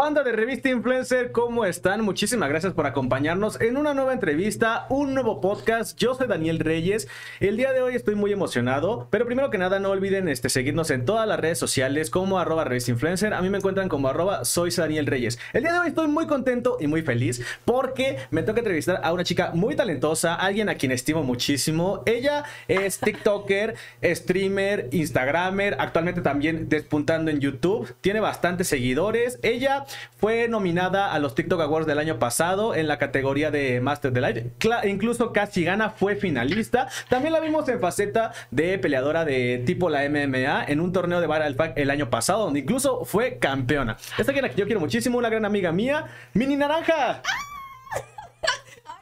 Banda de Revista Influencer, ¿cómo están? Muchísimas gracias por acompañarnos en una nueva entrevista, un nuevo podcast. Yo soy Daniel Reyes. El día de hoy estoy muy emocionado, pero primero que nada no olviden este, seguirnos en todas las redes sociales como arroba Revista Influencer. A mí me encuentran como arroba soy Daniel Reyes. El día de hoy estoy muy contento y muy feliz porque me toca entrevistar a una chica muy talentosa, alguien a quien estimo muchísimo. Ella es TikToker, streamer, Instagramer, actualmente también despuntando en YouTube. Tiene bastantes seguidores. Ella fue nominada a los TikTok Awards del año pasado en la categoría de Master de Life. incluso casi gana, fue finalista. También la vimos en faceta de peleadora de tipo la MMA en un torneo de Viral Pack el año pasado, donde incluso fue campeona. Esta que yo quiero muchísimo, una gran amiga mía, Mini Naranja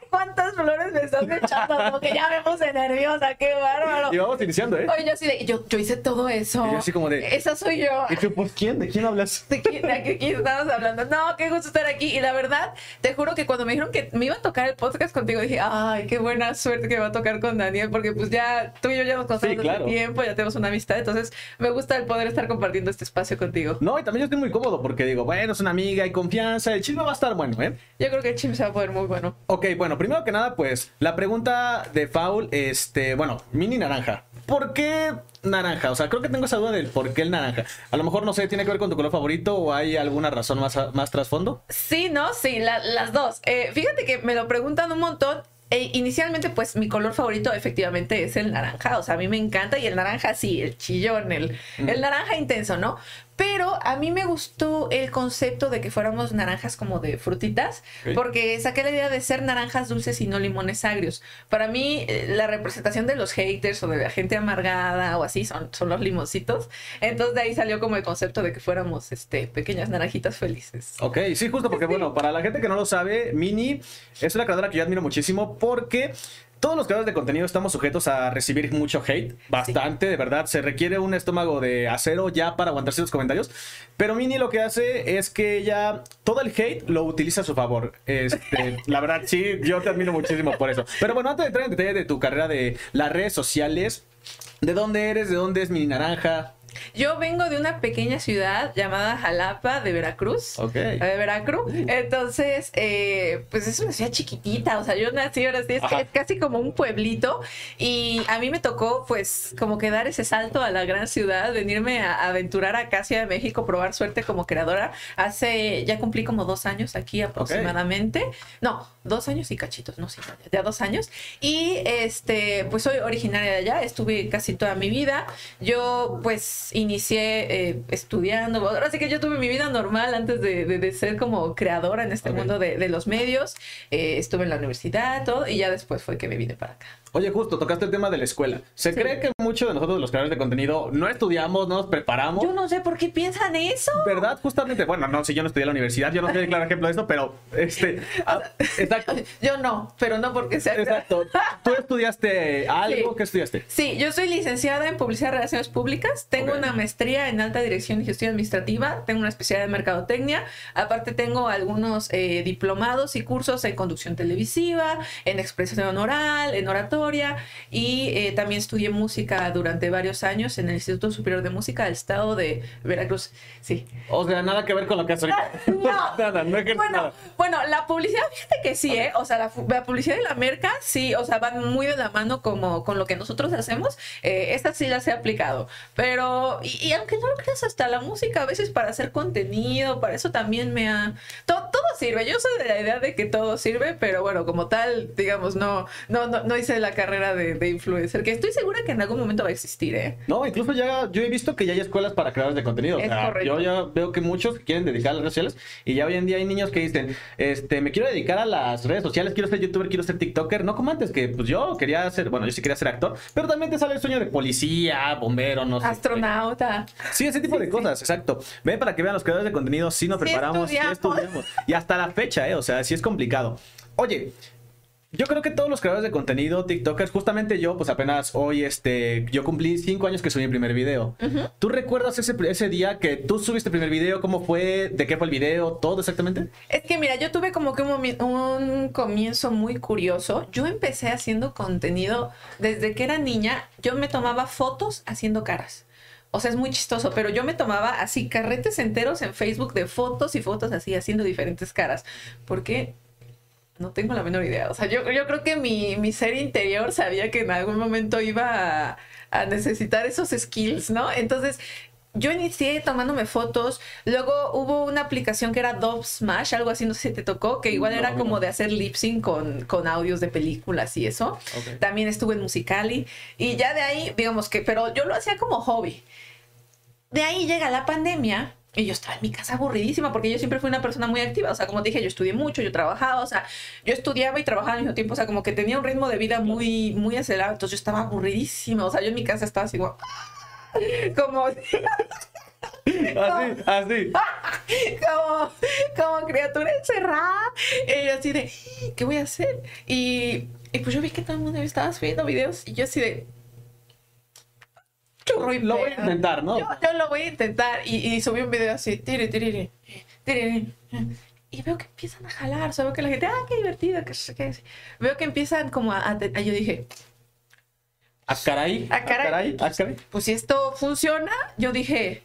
cuántas flores me estás echando, como que ya me puse nerviosa, qué bárbaro. Y vamos iniciando, ¿eh? Oye, yo así de, yo, yo hice todo eso. Y yo así como de... Esa soy yo. ¿Y tú, pues, quién? ¿De quién hablas? ¿De quién, de quién estamos hablando? No, qué gusto estar aquí. Y la verdad, te juro que cuando me dijeron que me iba a tocar el podcast contigo, dije, ay, qué buena suerte que va a tocar con Daniel, porque pues ya tú y yo ya nos conocemos sí, tiempo, ya tenemos una amistad, entonces me gusta el poder estar compartiendo este espacio contigo. No, y también yo estoy muy cómodo porque digo, bueno, es una amiga, hay confianza, el chisme va a estar bueno, ¿eh? Yo creo que el chisme se va a poder muy bueno. Ok, bueno, primero que nada, pues la pregunta de Foul, este, bueno, mini naranja. ¿Por qué naranja? O sea, creo que tengo esa duda del por qué el naranja. A lo mejor, no sé, ¿tiene que ver con tu color favorito o hay alguna razón más, más trasfondo? Sí, no, sí, las dos. Eh, fíjate que me lo preguntan un montón e inicialmente, pues mi color favorito efectivamente es el naranja. O sea, a mí me encanta y el naranja sí, el chillón, el, el naranja intenso, ¿no? Pero a mí me gustó el concepto de que fuéramos naranjas como de frutitas, porque saqué la idea de ser naranjas dulces y no limones agrios. Para mí, eh, la representación de los haters o de la gente amargada o así son, son los limoncitos. Entonces de ahí salió como el concepto de que fuéramos este, pequeñas naranjitas felices. Ok, sí, justo porque, bueno, para la gente que no lo sabe, Mini es una creadora que yo admiro muchísimo porque todos los creadores de contenido estamos sujetos a recibir mucho hate, bastante, de verdad. Se requiere un estómago de acero ya para aguantarse los comentarios. Pero Mini lo que hace es que ella todo el hate lo utiliza a su favor. Este, la verdad, sí, yo te admiro muchísimo por eso. Pero bueno, antes de entrar en detalle de tu carrera de las redes sociales, ¿de dónde eres? ¿De dónde es Mini Naranja? Yo vengo de una pequeña ciudad llamada Jalapa de Veracruz. Ok. De Veracruz. Entonces, eh, pues es una ciudad chiquitita. O sea, yo nací ahora sí, es, casi como un pueblito. Y a mí me tocó, pues, como que dar ese salto a la gran ciudad, venirme a, aventurar acá hacia México, probar suerte como creadora. Hace, ya cumplí como dos años aquí aproximadamente. No, dos años y cachitos, no sé, ya dos años. Y este, pues soy originaria de allá, estuve casi toda mi vida. Yo, pues, inicié eh, estudiando. Ahora sí que yo tuve mi vida normal antes de, ser como creadora en este mundo de, los medios. Eh, estuve en la universidad, todo, y ya después fue que me vine para acá. Oye, justo, tocaste el tema de la escuela. Se cree que muchos de nosotros, los creadores de contenido, no estudiamos, no nos preparamos. Yo no sé por qué piensan eso. ¿Verdad? Justamente, bueno, no, si yo no estudié en la universidad, yo no soy el claro ejemplo de eso, pero, este, ah, exacto. Yo no, pero no porque sea. Exacto. ¿Tú estudiaste algo? ¿Qué estudiaste? Sí, yo soy licenciada en Publicidad y Relaciones Públicas, tengo una maestría en Alta Dirección y Gestión Administrativa, tengo una especialidad en Mercadotecnia, aparte tengo algunos eh, diplomados y cursos en Conducción Televisiva, en Expresión Oral, en Oratoria, y eh, también estudié música durante varios años en el Instituto Superior de Música del Estado de Veracruz. Sí. O sea, nada que ver con lo que haces ahorita. no. nada, no bueno, bueno, la publicidad, fíjate que sí, ¿eh? O sea, la, publicidad y la merca, sí, o sea, van muy de la mano como con lo que nosotros hacemos. Eh, esta sí las he aplicado. Pero, y, aunque no lo creas, hasta la música a veces para hacer contenido, para eso también me ha... Todo, todo sirve. Yo soy de la idea de que todo sirve, pero bueno, como tal, digamos, no, no, no, no hice la carrera de, influencer, que estoy segura que en algún momento va a existir, ¿eh? No, incluso ya yo he visto que ya hay escuelas para creadores de contenido. o sea, yo ya veo que muchos quieren dedicar a las redes sociales y ya hoy en día hay niños que dicen, este, me quiero dedicar a las redes sociales, quiero ser youtuber, quiero ser tiktoker, no como antes, que pues yo quería ser, bueno, yo sí quería ser actor, pero también te sale el sueño de policía, bombero, no sé. Astronauta. Sí, ese tipo de cosas, exacto. Ven para que vean los creadores de contenido, sí nos preparamos, sí estudiamos. Y hasta la fecha, ¿eh? O sea, sí es complicado. Oye, yo creo que todos los creadores de contenido, TikTokers, justamente yo, pues apenas hoy, este, yo cumplí cinco años que subí mi primer video. ¿Tú recuerdas ese, ese día que tú subiste el primer video? ¿Cómo fue? ¿De qué fue el video? ¿Todo exactamente? Es que mira, yo tuve como que un, un comienzo muy curioso. Yo empecé haciendo contenido desde que era niña. Yo me tomaba fotos haciendo caras. O sea, es muy chistoso, pero yo me tomaba así carretes enteros en Facebook de fotos y fotos así, haciendo diferentes caras. Porque no tengo la menor idea. O sea, yo, yo creo que mi, mi ser interior sabía que en algún momento iba a, a necesitar esos skills, ¿no? Entonces, yo inicié tomándome fotos, luego hubo una aplicación que era Dove Smash, algo así, no sé si te tocó, que igual No, era no. como de hacer lip sync con, con audios de películas y eso. Ok. También estuve en Musicali y ya de ahí, digamos que, pero yo lo hacía como hobby. De ahí llega la pandemia y yo estaba en mi casa aburridísima porque yo siempre fui una persona muy activa. O sea, como te dije, yo estudié mucho, yo trabajaba, o sea, yo estudiaba y trabajaba al mismo tiempo. O sea, como que tenía un ritmo de vida muy, muy acelerado. Entonces yo estaba aburridísima. O sea, yo en mi casa estaba así como... Como, Así, así. como, como criatura encerrada. Y yo así de, ¿qué voy a hacer? Y, y pues yo vi que todo el mundo estaba subiendo videos y yo así de... Churro y Lo voy a intentar, ¿no? Yo, yo lo voy a intentar. Y, y subí un video así, tiri, tiri, tiri, y veo que empiezan a jalar, o sea, veo que la gente, ah, qué divertido, que. Veo que empiezan como a, a- a- yo dije, A caray. A caray. A caray. pues si esto funciona, yo dije,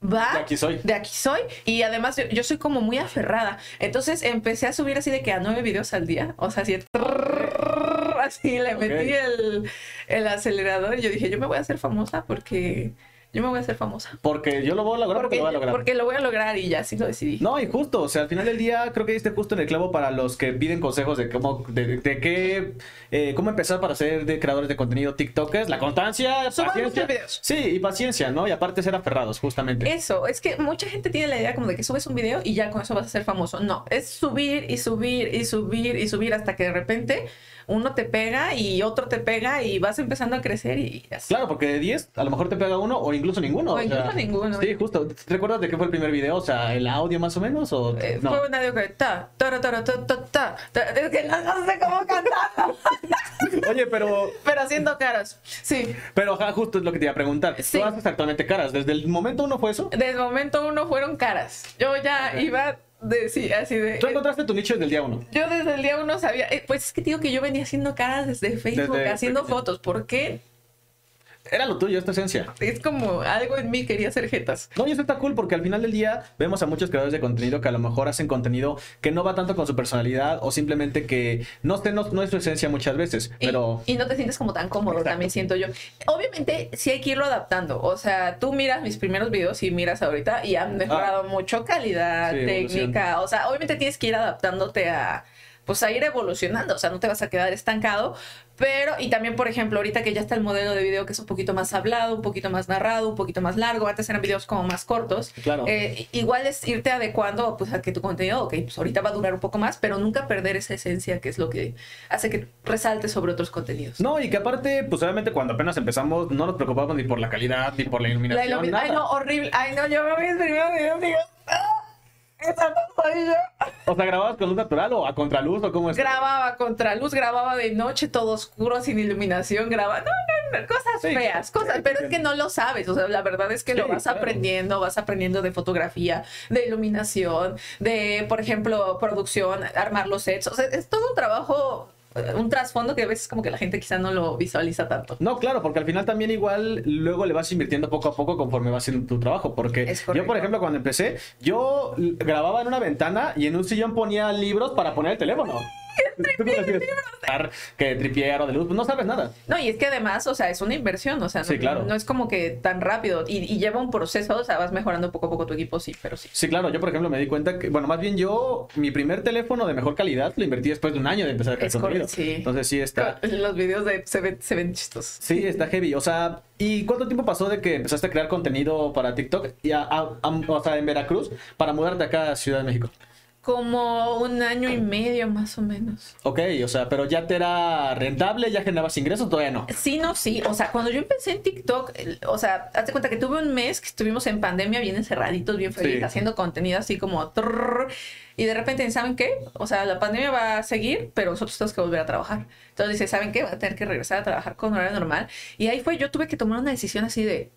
va. De aquí soy. De aquí soy. Y además yo, yo soy como muy aferrada. Entonces empecé a subir así de que a nueve videos al día. O sea, así, de así le metí el, el acelerador y yo dije, yo me voy a hacer famosa porque yo me voy a hacer famosa. Porque yo lo voy a lograr porque, Porque, lo voy a lograr. porque lo voy a lograr y ya así lo decidí. No, y justo, o sea, al final del día creo que diste justo en el clavo para los que piden consejos de cómo, de, de qué, eh, cómo empezar para ser de creadores de contenido TikTokers, la constancia, Suban paciencia. videos. Sí, y paciencia, ¿no? Y aparte ser aferrados, justamente. Eso, es que mucha gente tiene la idea como de que subes un video y ya con eso vas a ser famoso. No, es subir y subir y subir y subir hasta que de repente uno te pega y otro te pega y vas empezando a crecer y así. Claro, porque de 10 a lo mejor te pega uno o incluso ninguno. O sea, incluso ninguno. Sí, justo. ¿Te recuerdas de qué fue el primer video? O sea, el audio más o menos o Eh, no? Fue un audio que ta, ta, ta, ta. Es que no, no sé cómo cantar, Oye, pero pero haciendo caras. Sí. pero ajá, justo es lo que te iba a preguntar. Sí. Tú haces actualmente caras. Desde el momento uno fue eso. Desde el momento uno fueron caras. Yo ya iba de sí, así de. Tú encontraste tu nicho desde el día uno. Yo desde el día uno sabía, eh, pues es que digo que yo venía haciendo caras desde Facebook, Desde haciendo pequeño. fotos. ¿Por qué? Era lo tuyo, esta esencia. Es como algo en mí quería hacer jetas. No, y eso está cool porque al final del día vemos a muchos creadores de contenido que a lo mejor hacen contenido que no va tanto con su personalidad o simplemente que no, no, no es su esencia muchas veces. Y, Pero y no te sientes como tan cómodo, Exacto. también siento yo. Obviamente, sí hay que irlo adaptando. O sea, tú miras mis primeros videos y miras ahorita y han mejorado mucho calidad, Ah. Sí, técnica. O sea, obviamente tienes que ir adaptándote a, pues a ir evolucionando. O sea, no te vas a quedar estancado. Pero, y también, por ejemplo, ahorita que ya está el modelo de video que es un poquito más hablado, un poquito más narrado, un poquito más largo. Antes eran videos como más cortos. claro. Eh, igual es irte adecuando pues, a que tu contenido, ok, pues ahorita va a durar un poco más, pero nunca perder esa esencia que es lo que hace que resalte sobre otros contenidos. No, y que aparte, pues obviamente cuando apenas empezamos no nos preocupamos ni por la calidad, ni por la La iluminación, ilumi- nada. Ay, no, horrible. Ay, no, yo me vi el primer video y digo, "Ah, esa no soy yo. O sea, ¿grababas con luz natural o a contraluz o cómo es? Grababa contra luz, grababa de noche, todo oscuro, sin iluminación, grababa. No, no, no, cosas Sí, feas, cosas. Sí, pero sí. es que no lo sabes. O sea, la verdad es que lo vas claro. aprendiendo, vas aprendiendo de fotografía, de iluminación, de, por ejemplo, producción, armar los sets. O sea, es todo un trabajo, un trasfondo que a veces como que la gente quizá no lo visualiza tanto. No, claro, porque al final también igual luego le vas invirtiendo poco a poco conforme vas haciendo tu trabajo. Porque Es yo, por ejemplo, cuando empecé, yo grababa en una ventana y en un sillón ponía libros para poner el teléfono. Que tripier o de luz, pues no sabes nada. No, y es que además, o sea, es una inversión, o sea, no, Sí, claro. no es como que tan rápido y, y lleva un proceso, o sea, vas mejorando poco a poco tu equipo, sí, pero sí. Sí, claro, yo por ejemplo me di cuenta que, bueno, más bien yo, mi primer teléfono de mejor calidad lo invertí después de un año de empezar a crear contenido. sí. Entonces sí está, Los videos de se ven, se ven chistosos. sí, está heavy. O sea, ¿y cuánto tiempo pasó de que empezaste a crear contenido para TikTok y a- a- a- o sea, en Veracruz para mudarte acá a Ciudad de México? Como un año y medio más o menos. Ok, o sea, pero ya te era rentable, ya generabas ingresos, todavía no. Sí, no, sí. O sea, cuando yo empecé en TikTok, o sea, hazte cuenta que tuve un mes que estuvimos en pandemia bien encerraditos, bien felices, Sí. haciendo contenido así como... trrr, y de repente, ¿saben qué? O sea, la pandemia va a seguir, pero nosotros tenemos que volver a trabajar. Entonces dice, ¿saben qué? Van a tener que regresar a trabajar con horario normal. Y ahí fue, yo tuve que tomar una decisión así de...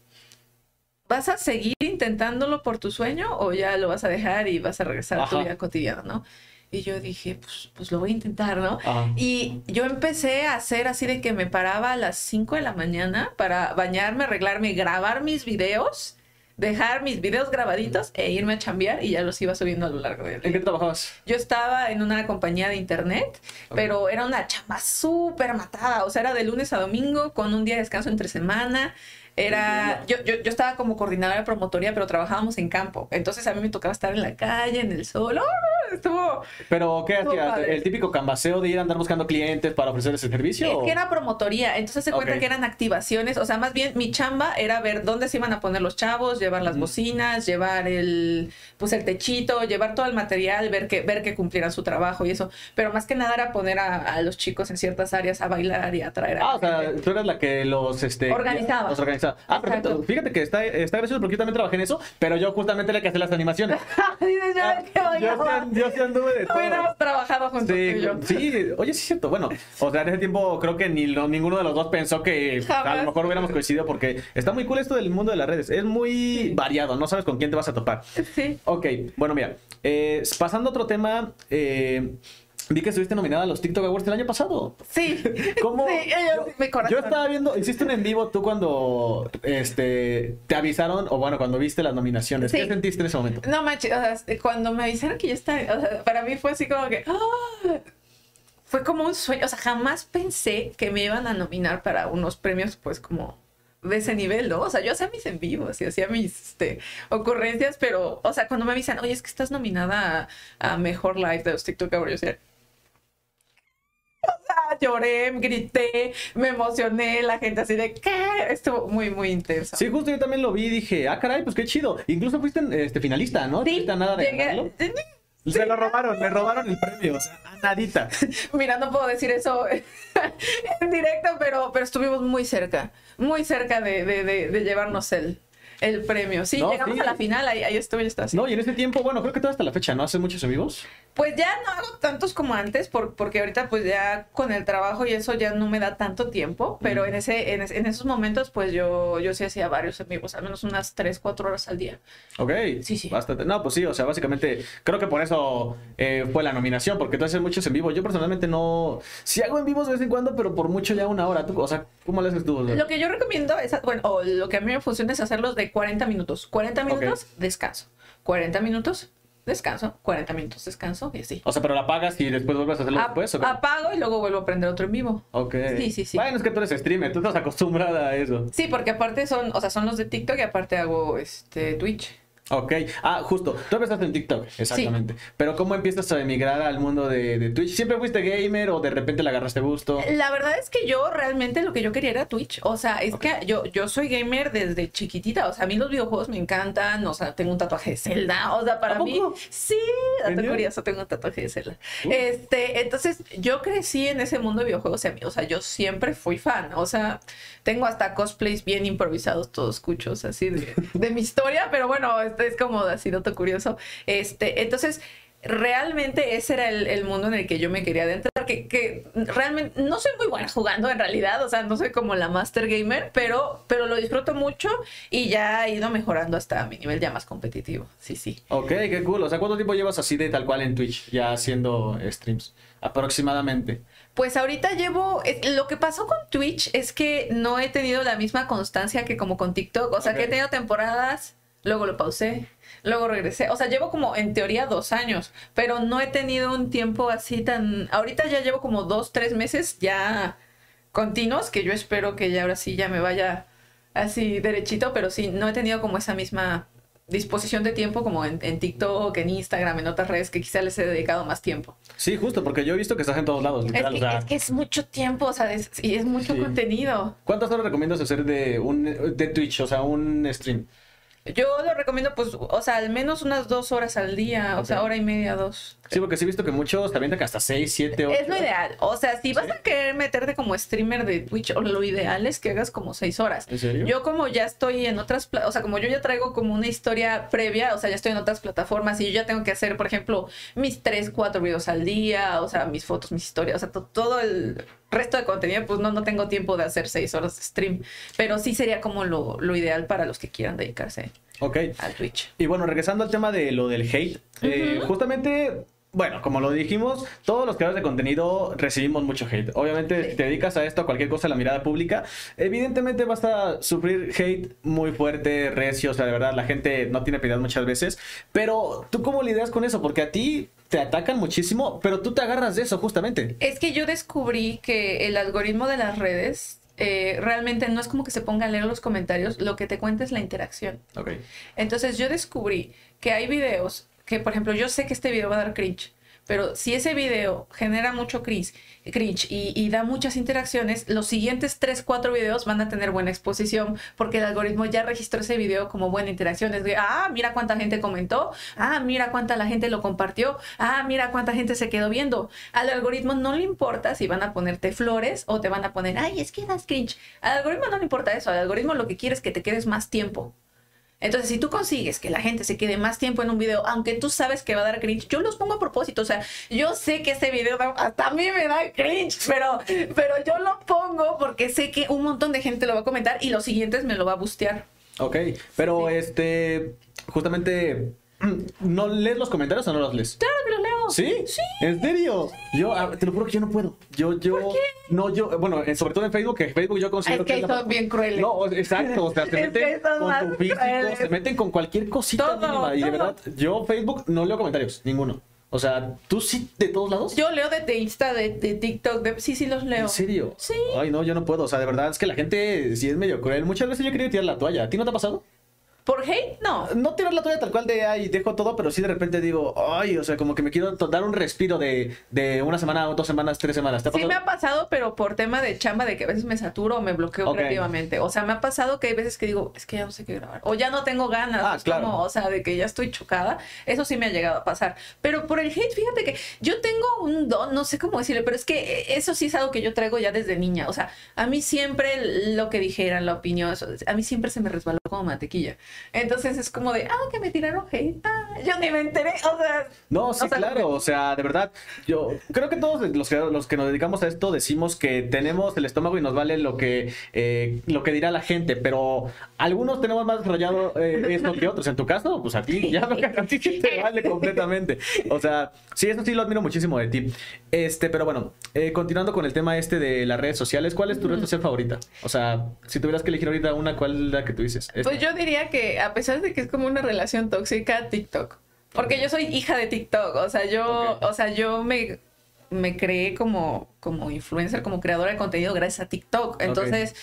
¿Vas a seguir intentándolo por tu sueño o ya lo vas a dejar y vas a regresar a tu vida cotidiana, no? Y yo dije, pues, pues lo voy a intentar, ¿no? Ajá. Y yo empecé a hacer así de que me paraba a las 5 de la mañana para bañarme, arreglarme, grabar mis videos, dejar mis videos grabaditos e irme a chambear y ya los iba subiendo a lo largo del ¿En qué trabajabas? Yo estaba en una compañía de internet, pero era una chamba súper matada. O sea, era de lunes a domingo con un día de descanso entre semana. Era, yo, yo, yo estaba como coordinadora de promotoría, pero trabajábamos en campo. Entonces a mí me tocaba estar en la calle, en el sol. ¡Ah! Estuvo, ¿Pero qué Estuvo padre. ¿El típico cambaseo de ir a andar buscando clientes para ofrecer ese servicio? Es o- que era promotoría, entonces se cuenta que eran activaciones, o sea, más bien mi chamba era ver dónde se iban a poner los chavos, llevar las bocinas, llevar el, pues el techito, llevar todo el material, ver que, ver que cumplieran su trabajo y eso. Pero más que nada era poner a, a los chicos en ciertas áreas a bailar y a traer a Ah, la o sea, tú eras la que los este, Organizaba. Los organizaba. Ah, perfecto. Fíjate que está, está gracioso porque yo también trabajé en eso, pero yo justamente era que hacía las animaciones. Dices, Ah, yo, bailaba. sí, yo sí anduve de todo. Hubiéramos trabajado juntos Sí, tú y yo. sí, oye, sí es cierto. Bueno, o sea, en ese tiempo creo que ni lo- ninguno de los dos pensó que a lo mejor hubiéramos coincidido porque está muy cool esto del mundo de las redes. Es muy variado, no sabes con quién te vas a topar. Sí. Ok, bueno, mira, eh, pasando a otro tema, eh, vi que estuviste nominada a los TikTok Awards del año pasado. Sí. ¿Cómo? Sí, yo, mi corazón. yo estaba viendo, hiciste un en vivo tú cuando este, te avisaron, o bueno, cuando viste las nominaciones. ¿Qué Sí. sentiste en ese momento? No manches, o sea, cuando me avisaron que yo estaba, o sea, para mí fue así como que, ¡ah! fue como un sueño, o sea, jamás pensé que me iban a nominar para unos premios, pues como de ese nivel, ¿no? O sea, yo hacía mis en vivos y hacía mis este, ocurrencias, pero, o sea, cuando me avisan, oye, es que estás nominada a, a Mejor Live de los TikTok Awards, yo decía, lloré, grité, me emocioné, la gente así de, ¿qué? Estuvo muy, muy intenso. Sí, justo yo también lo vi y dije, ah, caray, pues qué chido. Incluso fuiste este, finalista, ¿no? Sí, ¿Tuviste a nada de llegué- ganarlo? Se lo robaron, me robaron el premio, o sea, a nadita. Mira, no puedo decir eso en directo, pero, pero estuvimos muy cerca, muy cerca de, de- de- de llevarnos el, el premio. Sí, No, llegamos sí. a la final, ahí, ahí estuve, yo estaba así. No, y en ese tiempo, bueno, creo que todo hasta la fecha, ¿no? Hace muchos vivos. Pues ya no hago tantos como antes, por- porque ahorita pues ya con el trabajo y eso ya no me da tanto tiempo, pero Mm. en, ese, en, en esos momentos pues yo, yo sí hacía varios en vivos, al menos unas 3, 4 horas al día. Ok. Sí, sí. Bastante. No, pues sí, o sea, básicamente creo que por eso eh, fue la nominación, porque tú haces muchos en vivo. Yo personalmente no. Sí hago en vivos de vez en cuando, pero por mucho ya una hora. Tú, o sea, ¿cómo le haces tú? Lo que yo recomiendo es, bueno, o lo que a mí me funciona es hacerlos de 40 minutos. 40 minutos, descanso. 40 minutos, descanso. 40 minutos, descanso y así. O sea, pero la pagas y después vuelves a hacerlo Ap- después, ¿o apago y luego vuelvo a prender otro en vivo. Ok. Sí, sí, sí. Bueno, es que tú eres streamer, tú estás acostumbrada a eso. Sí, porque aparte son, o sea, son los de TikTok y aparte hago este Twitch. Ok. Ah, justo. Tú empezaste en TikTok, exactamente. Pero ¿cómo empiezas a emigrar al mundo de, de Twitch? ¿Siempre fuiste gamer o de repente le agarraste gusto? La verdad es que yo realmente lo que yo quería era Twitch. O sea, es que yo, yo soy gamer desde chiquitita. O sea, a mí los videojuegos me encantan. O sea, tengo un tatuaje de Zelda. O sea, para ¿A mí. poco? Sí, dato curioso, tengo un tatuaje de Zelda. Uh. Este, entonces, yo crecí en ese mundo de videojuegos. O sea, yo siempre fui fan. O sea, tengo hasta cosplays bien improvisados, todos cuchos, así de, mi historia. Pero bueno, este es como así, dato curioso. Este, entonces. Realmente ese era el mundo en el que yo me quería adentrar, que, que realmente no soy muy buena jugando en realidad, o sea, no soy como la master gamer, pero, pero lo disfruto mucho y ya he ido mejorando hasta mi nivel ya más competitivo, sí, sí. Ok, qué cool. O sea, ¿cuánto tiempo llevas así de tal cual en Twitch, ya haciendo streams? Aproximadamente. Pues ahorita llevo, eh, lo que pasó con Twitch es que no he tenido la misma constancia que como con TikTok, o sea, que he tenido temporadas, luego lo pausé, luego regresé, o sea, llevo como en teoría dos años, pero no he tenido un tiempo así tan, ahorita ya llevo como dos, tres meses ya continuos, que yo espero que ya ahora sí ya me vaya así derechito, pero sí, no he tenido como esa misma disposición de tiempo como en, en TikTok, en Instagram, en otras redes que quizá les he dedicado más tiempo. Sí, justo, porque yo he visto que estás en todos lados, Es literal. que, o sea, es que es mucho tiempo, o sea, es, y es mucho Sí. contenido. ¿Cuántas horas recomiendas hacer de un de Twitch, o sea, un stream? Yo lo recomiendo, pues, o sea, al menos unas dos horas al día, o sea, hora y media, dos. Sí, porque sí he visto que muchos te avientan que hasta 6, 7, 8. Es lo ideal. O sea, si vas ¿Sí? a querer meterte como streamer de Twitch, o lo ideal es que hagas como seis horas. ¿En serio? Yo como ya estoy en otras, o sea, como yo ya traigo como una historia previa, o sea, ya estoy en otras plataformas y yo ya tengo que hacer, por ejemplo, mis tres, cuatro videos al día, o sea, mis fotos, mis historias, o sea, to- todo el resto de contenido, pues no, no tengo tiempo de hacer seis horas de stream, pero sí sería como lo, lo ideal para los que quieran dedicarse Ok. al Twitch. Y bueno, regresando al tema de lo del hate, eh, justamente bueno, como lo dijimos, todos los creadores de contenido recibimos mucho hate. Obviamente, Sí. si te dedicas a esto, a cualquier cosa, a la mirada pública, evidentemente vas a sufrir hate muy fuerte, recio, o sea, de verdad, la gente no tiene piedad muchas veces. Pero, ¿tú cómo lidias con eso? Porque a ti te atacan muchísimo, pero tú te agarras de eso, justamente. Es que yo descubrí que el algoritmo de las redes eh, realmente no es como que se ponga a leer los comentarios, lo que te cuenta es la interacción. Ok. Entonces yo descubrí que hay videos que, por ejemplo, yo sé que este video va a dar cringe, pero si ese video genera mucho cringe, y da muchas interacciones, los siguientes 3, 4 videos van a tener buena exposición porque el algoritmo ya registró ese video como buena interacción. Es de, ah, mira cuánta gente comentó, ah, mira cuánta la gente lo compartió, ah, mira cuánta gente se quedó viendo. Al algoritmo no le importa si van a ponerte flores o te van a poner, ay, es que das cringe. Al algoritmo no le importa eso, al algoritmo lo que quiere es que te quedes más tiempo. Entonces, si tú consigues que la gente se quede más tiempo en un video, aunque tú sabes que va a dar cringe, yo los pongo a propósito. O sea, yo sé que ese video hasta a mí me da cringe, pero, pero yo lo pongo porque sé que un montón de gente lo va a comentar y los siguientes me lo va a bustear. Ok, pero Sí. este, justamente, ¿no lees los comentarios o no los lees? Claro que lo leo. ¿Sí? Sí. ¿En serio? Yo, te lo juro que yo no puedo. Yo, yo, no, yo, bueno, eh, sobre todo en Facebook, que Facebook yo considero Es que la- son bien crueles. No, exacto, o sea, se Es meten que con tu físico, se meten con cualquier cosita Todo, mínima. Y de verdad, yo Facebook no leo comentarios, ninguno. O sea, ¿tú sí de todos lados? Yo leo de, de Insta, de, de TikTok, de, sí, sí los leo. ¿En serio? Sí. Ay, no, yo no puedo. O sea, de verdad, es que la gente sí es medio cruel. Muchas veces yo he querido tirar la toalla. ¿A ti no te ha pasado? ¿Por hate? No. No tirar la toalla tal cual de ay, dejo todo, pero sí de repente digo, ay, o sea, como que me quiero dar un respiro de, de una semana, dos semanas, tres semanas. ¿Te ha Sí pasado? me ha pasado, pero por tema de chamba, de que a veces me saturo o me bloqueo Ok. creativamente. O sea, me ha pasado que hay veces que digo, es que ya no sé qué grabar. O ya no tengo ganas. Ah, claro. como, o sea, de que ya estoy chocada. Eso sí me ha llegado a pasar. Pero por el hate, fíjate que yo tengo un don, no sé cómo decirle, pero es que eso sí es algo que yo traigo ya desde niña. O sea, a mí siempre lo que dijeran, la opinión, eso, a mí siempre se me resbaló como mantequilla. Entonces es como de, ah, que me tiraron hate. ah, yo ni me enteré. O sea, No, sí, O sea, claro, o sea, de verdad, yo creo que todos los que, los que nos dedicamos a esto decimos que tenemos el estómago y nos vale lo que, eh, lo que dirá la gente, pero algunos tenemos más desarrollado eh, esto que otros. En tu caso, pues a ti, ya a ti te vale completamente. O sea, sí, eso sí lo admiro muchísimo de ti. Este, pero bueno, eh, continuando con el tema este de las redes sociales, ¿cuál es tu red social favorita? O sea, si tuvieras que elegir ahorita una, ¿cuál es la que tú dices? Esta. Pues yo diría que a pesar de que es como una relación tóxica, TikTok. Porque yo soy hija de TikTok. O sea, yo, o sea, yo me, me creé como, como influencer, como creadora de contenido gracias a TikTok. Entonces,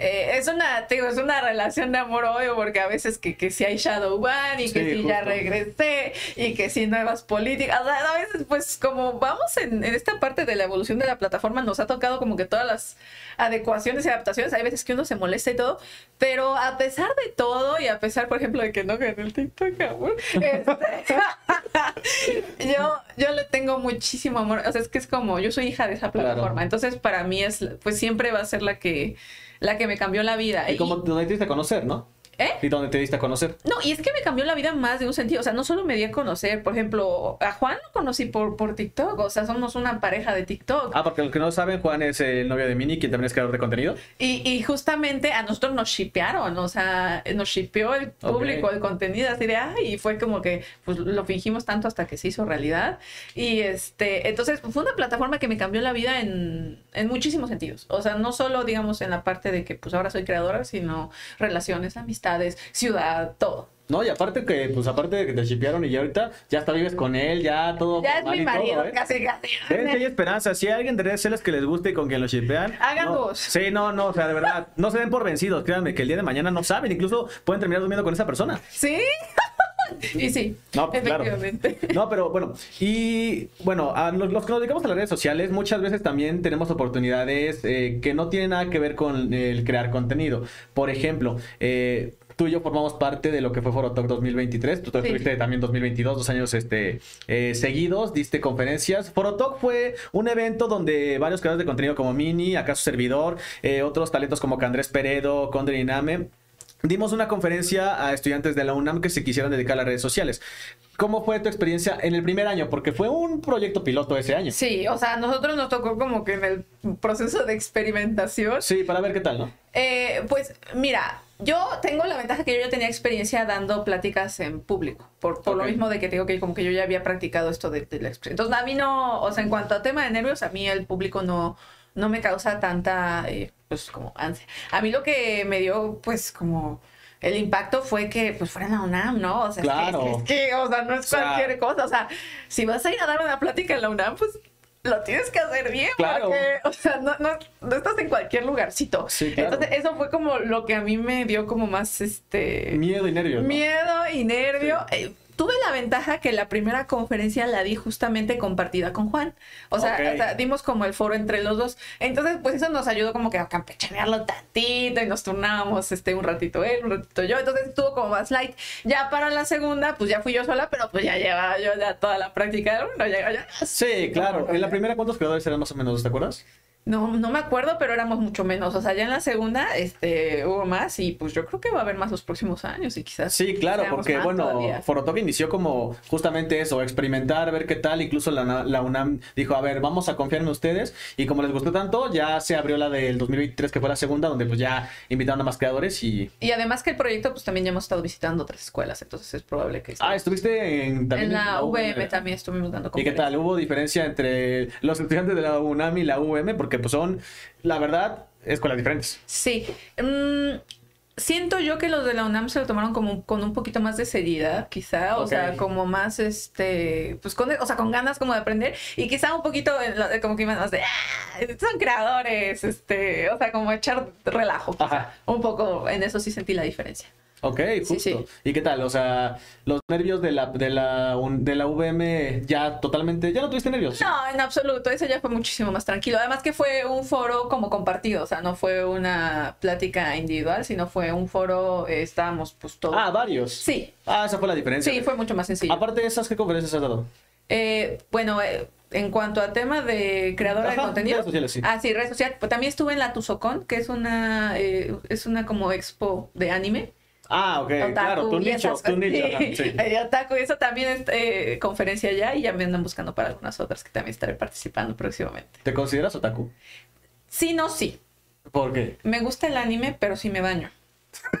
eh, es una, te digo, es una relación de amor-odio, porque a veces que, que si hay Shadow Ban y que si ya regresé y que si nuevas políticas. O sea, a veces, pues, como vamos en, en esta parte de la evolución de la plataforma, nos ha tocado como que todas las adecuaciones y adaptaciones. Hay veces que uno se molesta y todo, pero a pesar de todo y a pesar, por ejemplo, de que no gané el TikTok, amor, este, yo, yo le tengo muchísimo amor. O sea, es que es como, yo soy hija de esa Claro. plataforma. Entonces, para mí es, pues siempre va a ser la que, la que me cambió la vida. Y como donde te diste a conocer, ¿no? ¿Eh? Y donde te diste a conocer. No, y es que me cambió la vida más de un sentido. O sea, no solo me di a conocer, por ejemplo, a Juan lo conocí por, por TikTok. O sea, somos una pareja de TikTok. Ah, porque los que no saben, Juan es el novio de Mini, quien también es creador de contenido. Y, y justamente a nosotros nos shipearon, o sea, nos shipeó el público, Ok. el contenido, así de, ay, y fue como que, pues lo fingimos tanto hasta que se hizo realidad. Y este, entonces fue una plataforma que me cambió la vida en, en muchísimos sentidos. O sea, no solo, digamos, en la parte de que, pues ahora soy creadora, sino relaciones, amistades, ciudad, todo. No, y aparte que, pues aparte de que te chipearon y ya ahorita ya hasta vives con él, ya todo. Ya es mi y todo, marido, ¿eh? casi, casi. Sí hay esperanza. Si hay alguien de redes sociales que les guste y con quien lo shipean. Hagan no. dos. Sí, no, no, o sea, de verdad, no se den por vencidos. Créanme que el día de mañana no saben. Incluso pueden terminar durmiendo con esa persona. ¿Sí? y sí, No, pues, claro. efectivamente. No, pero bueno, y bueno, a los, los que nos dedicamos a las redes sociales, muchas veces también tenemos oportunidades eh, que no tienen nada que ver con el crear contenido. Por ejemplo, eh, tú y yo formamos parte de lo que fue Forotalk 2023. Tú Sí. estuviste también 2022, dos años este, eh, seguidos, diste conferencias. Forotalk fue un evento donde varios creadores de contenido como Mini, acaso servidor, eh, otros talentos como Candrés Peredo, Condre Iname, Dimos una conferencia a estudiantes de la UNAM que se quisieran dedicar a las redes sociales. ¿Cómo fue tu experiencia en el primer año? Porque fue un proyecto piloto ese año. Sí, o sea, a nosotros nos tocó como que en el proceso de experimentación. Sí, para ver qué tal, ¿no? Eh, pues mira, yo tengo la ventaja que yo ya tenía experiencia dando pláticas en público, por, por lo mismo de que te digo que como que yo ya había practicado esto de, de la experiencia. Entonces, a mí no, o sea, en cuanto a tema de nervios, a mí el público no, no me causa tanta, eh, pues, como ansia. A mí lo que me dio, pues, como el impacto fue que, pues, fuera en la UNAM, ¿no? O sea, es que- Claro. es que, es que, o sea, no es O sea- cualquier cosa. O sea, si vas a ir a dar una plática en la UNAM, pues, lo tienes que hacer bien, Claro. porque, o sea, no, no, no estás en cualquier lugarcito. Sí, claro. Entonces, eso fue como lo que a mí me dio como más, este... Miedo y nervios. ¿no? Miedo y nervio. Eh, tuve la ventaja que la primera conferencia la di justamente compartida con Juan. O sea, Ok. o sea, dimos como el foro entre los dos. Entonces, pues eso nos ayudó como que a campechanearlo tantito y nos turnábamos este, un ratito él, un ratito yo. Entonces estuvo como más light. Ya para la segunda, pues ya fui yo sola, pero pues ya llevaba yo ya toda la práctica. No, ya, ya- Sí, claro. En la primera, ¿cuántos creadores eran más o menos? ¿Te acuerdas? No, no me acuerdo, pero éramos mucho menos. O sea, ya en la segunda este, hubo más y pues yo creo que va a haber más los próximos años y quizás. Sí, claro, porque bueno. Forotalk inició como justamente eso, experimentar, ver qué tal. Incluso la, la UNAM dijo, a ver, vamos a confiar en ustedes. Y como les gustó tanto, ya se abrió la del 2023, que fue la segunda, donde pues ya invitaron a más creadores y... Y además que el proyecto, pues también ya hemos estado visitando otras escuelas, entonces es probable que... Ah, estuviste en, también en la VM también estuvimos dando ¿Y qué tal? ¿Hubo diferencia entre los estudiantes de la UNAM y la UVM? Porque pues son, la verdad, escuelas diferentes. Sí. Mm, siento yo que los de la UNAM se lo tomaron como con un poquito más de seriedad, quizá, o sea, como más, este, pues con, o sea, con ganas como de aprender y quizá un poquito como que iban más de, "Ah, son creadores, este, o sea, como echar relajo, quizá. Un poco, en eso sí sentí la diferencia. Ok, justo. sí. ¿Y qué tal? O sea, los nervios de la, de la, un- de la UVM ya totalmente, ya no tuviste nervios. No, en absoluto, eso ya fue muchísimo más tranquilo. Además que fue un foro como compartido, o sea, no fue una plática individual, sino fue un foro, eh, estábamos pues todos. Ah, varios. Sí, Ah, esa fue la diferencia. sí, fue mucho más sencillo. Aparte de esas, ¿qué conferencias has dado? Eh, bueno, eh, en cuanto a tema de creadora de contenido. redes sociales, sí. Ah, sí, redes sociales. Pues también estuve en la Tuzocon, que es una, eh, es una como expo de anime. Ah, ok, Otaku claro, tu y nicho, tu nicho. Sí, sí. eh, otaku, y eso también es eh, conferencia ya y ya me andan buscando para algunas otras que también estaré participando próximamente. ¿Te consideras otaku? Sí, no, sí. ¿Por qué? Me gusta el anime, pero sí me baño.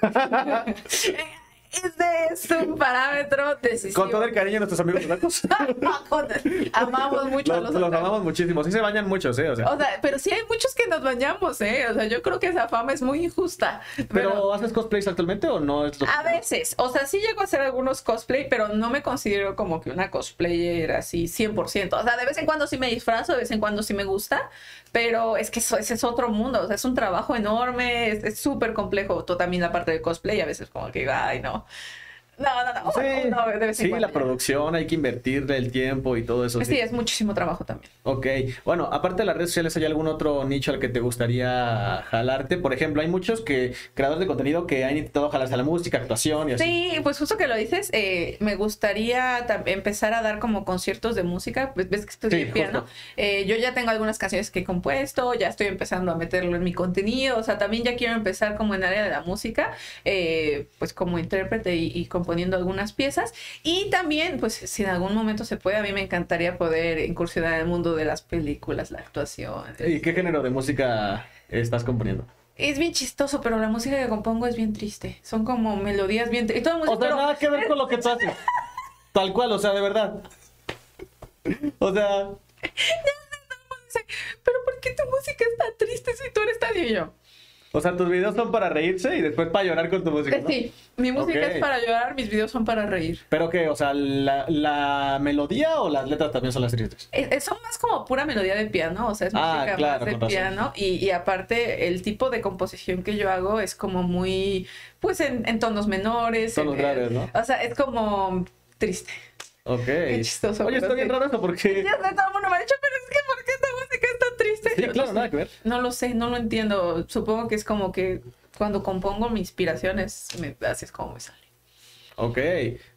Ese es un parámetro decisivo. Con todo el cariño de nuestros amigos. Con- amamos mucho a los, los los otakus. amamos muchísimo. Sí se bañan muchos, ¿eh? O sea. O sea, pero sí hay muchos que nos bañamos, ¿eh? O sea, yo creo que esa fama es muy injusta. ¿Pero haces cosplays actualmente o no? Es lo- A veces, o sea, sí llego a hacer algunos cosplay, pero no me considero como que una cosplayer así 100%. O sea, de vez en cuando sí me disfrazo, de vez en cuando sí me gusta, pero es que eso, ese es otro mundo, o sea, es un trabajo enorme, es súper complejo todo también la parte del cosplay, a veces como que, ay, no. now No, no, no. Sí, no, de vez en sí, cuando la ya. producción, hay que invertirle el tiempo y todo eso. Sí, es muchísimo trabajo también. Ok, bueno, aparte de las redes sociales, ¿hay algún otro nicho al que te gustaría jalarte? Por ejemplo, hay muchos que creadores de contenido que han intentado jalarse a la música, actuación y así. Sí, pues justo que lo dices, eh, me gustaría empezar a dar como conciertos de música, pues ves que estudié Sí, piano. Eh, yo ya tengo algunas canciones que he compuesto, ya estoy empezando a meterlo en mi contenido, o sea, también ya quiero empezar como en área de la música, eh, pues como intérprete y, y componiendo algunas piezas. Y también, pues si en algún momento se puede, a mí me encantaría poder incursionar en el mundo de las películas, la actuación. ¿Y qué género de música estás componiendo? Es bien chistoso, pero la música que compongo es bien triste. Son como melodías bien tristes. O sea, pero- nada que ver con lo que tú haces. Tal cual, o sea, de verdad. O sea, pero ¿por qué tu música es tan triste si tú eres tan y yo? O sea, tus videos son para reírse y después para llorar con tu música. ¿no? Sí, mi música Ok. es para llorar, mis videos son para reír. Pero que, o sea, la, la melodía o las letras también son las tristes. Eh, eh, son más como pura melodía de piano, o sea, es Ah, música claro, más de piano. Y, y aparte, el tipo de composición que yo hago es como muy, pues en, en tonos menores. Tonos en- graves, ¿no? O sea, es como triste. Ok. Qué chistoso, Oye, está bien raro eso porque. Ya todo el mundo me ha dicho, pero es que Sí, no claro, sé. nada que ver. No lo sé, no lo entiendo. Supongo que es como que cuando compongo mi inspiración es, me, así es como me sale. Ok.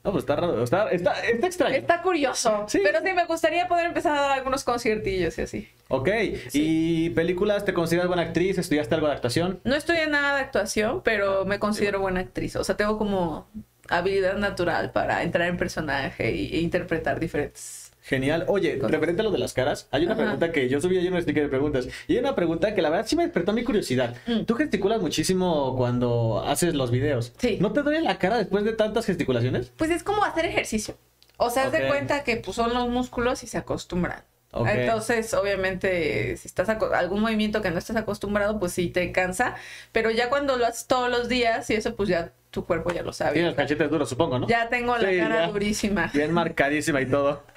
No, pues está raro. Está, está, está extraño. Está curioso. Sí. Pero sí, me gustaría poder empezar a dar algunos conciertillos y así. Ok. ¿Y películas? ¿Te consideras buena actriz? ¿Estudiaste algo de actuación? No estudié nada de actuación, pero me considero buena actriz. O sea, tengo como habilidad natural para entrar en personaje e interpretar diferentes Genial. Oye, referente a lo de las caras, hay una pregunta que yo subí ayer un sticker de preguntas. Y hay una pregunta que la verdad sí me despertó mi curiosidad. Mm. Tú gesticulas muchísimo cuando haces los videos. Sí. ¿No te duele la cara después de tantas gesticulaciones? Pues es como hacer ejercicio. O sea, haz de cuenta que pues, son los músculos y se acostumbran. Entonces, obviamente, si estás algún movimiento que no estás acostumbrado, pues sí te cansa, pero ya cuando lo haces todos los días y eso, pues ya tu cuerpo ya lo sabe. Tiene el cachete duro, supongo, ¿no? Ya tengo la cara durísima. Bien marcadísima y todo.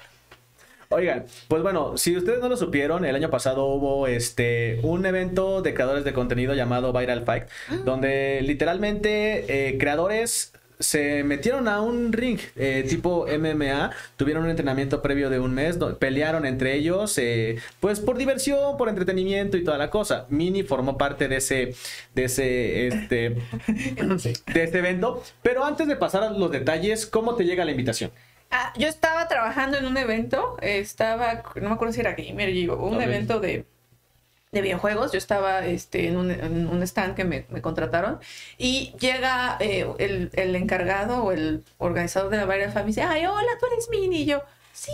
Oigan, pues bueno, si ustedes no lo supieron, el año pasado hubo este un evento de creadores de contenido llamado Viral Fight, ah. donde literalmente eh, creadores se metieron a un ring eh, tipo MMA, tuvieron un entrenamiento previo de un mes, pelearon entre ellos, eh, pues por diversión, por entretenimiento y toda la cosa. Mini formó parte de ese, de ese, este, de este evento. Pero antes de pasar a los detalles, ¿cómo te llega la invitación? Ah, yo estaba trabajando en un evento, estaba, no me acuerdo si era gamer, un evento de de videojuegos. Yo estaba este, en, un, stand que me, contrataron y llega eh, el, encargado o el organizador de la Viral Fan y dice, ay, hola, tú eres Mini. Y yo, sí.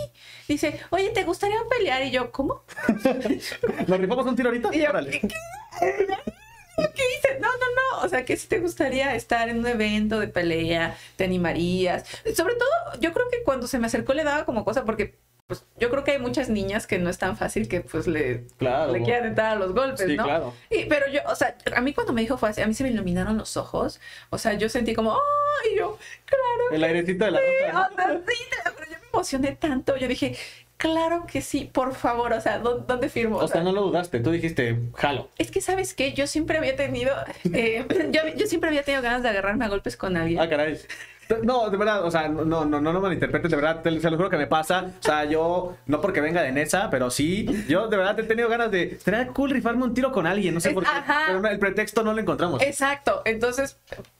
Dice, oye, ¿te gustaría pelear? Y yo, ¿cómo? ¿Nos rifamos un tiro ahorita? Y yo, ¿qué? ¿Qué dice? No, no, no. O sea, que si te gustaría estar en un evento de pelea, te animarías. Sobre todo, yo creo que cuando se me acercó le daba como cosa porque pues yo creo que hay muchas niñas que no es tan fácil que pues le, le quieran entrar a los golpes, sí, ¿no? Claro. Y, pero yo, o sea, a mí cuando me dijo fue así, a mí se me iluminaron los ojos, o sea, yo sentí como, ¡ay! yo, claro. El airecito de la sí, o sea, sí, pero yo me emocioné tanto, yo dije, claro que sí, por favor, o sea, ¿dónde, firmo? O, sea, no lo dudaste, tú dijiste, jalo. Es que, ¿sabes qué? Yo siempre había tenido, eh, yo, yo siempre había tenido ganas de agarrarme a golpes con alguien. Ah, caray. No, de verdad, o sea, no, no, no, no malinterpretes, de verdad, te, se lo juro que me pasa. O sea, yo, no porque venga de Nesa, pero sí, yo de verdad he tenido ganas de, sería cool rifarme un tiro con alguien, no sé por qué, pero el pretexto no lo encontramos. Exacto, entonces,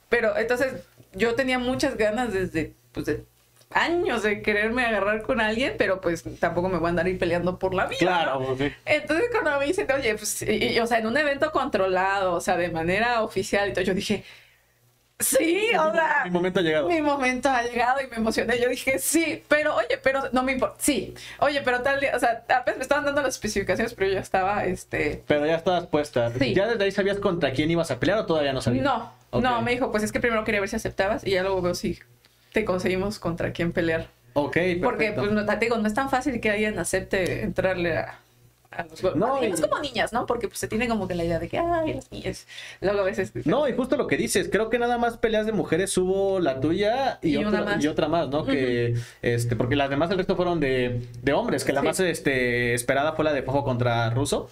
pero entonces yo tenía muchas ganas desde, pues, de años de quererme agarrar con alguien, pero pues tampoco me voy a andar ahí peleando por la vida. Claro, ¿no? sí. Entonces cuando me dicen, oye, pues, o sea, en un evento controlado, o sea, de manera oficial y todo, yo dije, Sí, o sea. Mi momento ha llegado. Mi momento ha llegado y me emocioné. Yo dije, sí, pero oye, pero no me importa. Sí, oye, pero tal día, o sea, apenas me estaban dando las especificaciones, pero yo ya estaba, este. Pero ya estabas puesta. ¿Ya desde ahí sabías contra quién ibas a pelear o todavía no sabías? No, no, me dijo, pues es que primero quería ver si aceptabas y ya luego veo si te conseguimos contra quién pelear. Ok, perfecto. Porque, pues, no, te digo, no es tan fácil que alguien acepte entrarle a no, es como niñas, ¿no? Porque pues, se tiene como que la idea de que, ay, las niñas. Luego a veces. No, y justo lo que dices, creo que nada más peleas de mujeres hubo la tuya y, otra, más. y otra más, ¿no? Que, este, porque las demás, el resto fueron de, de hombres, que la más este, esperada fue la de Pojo contra Russo.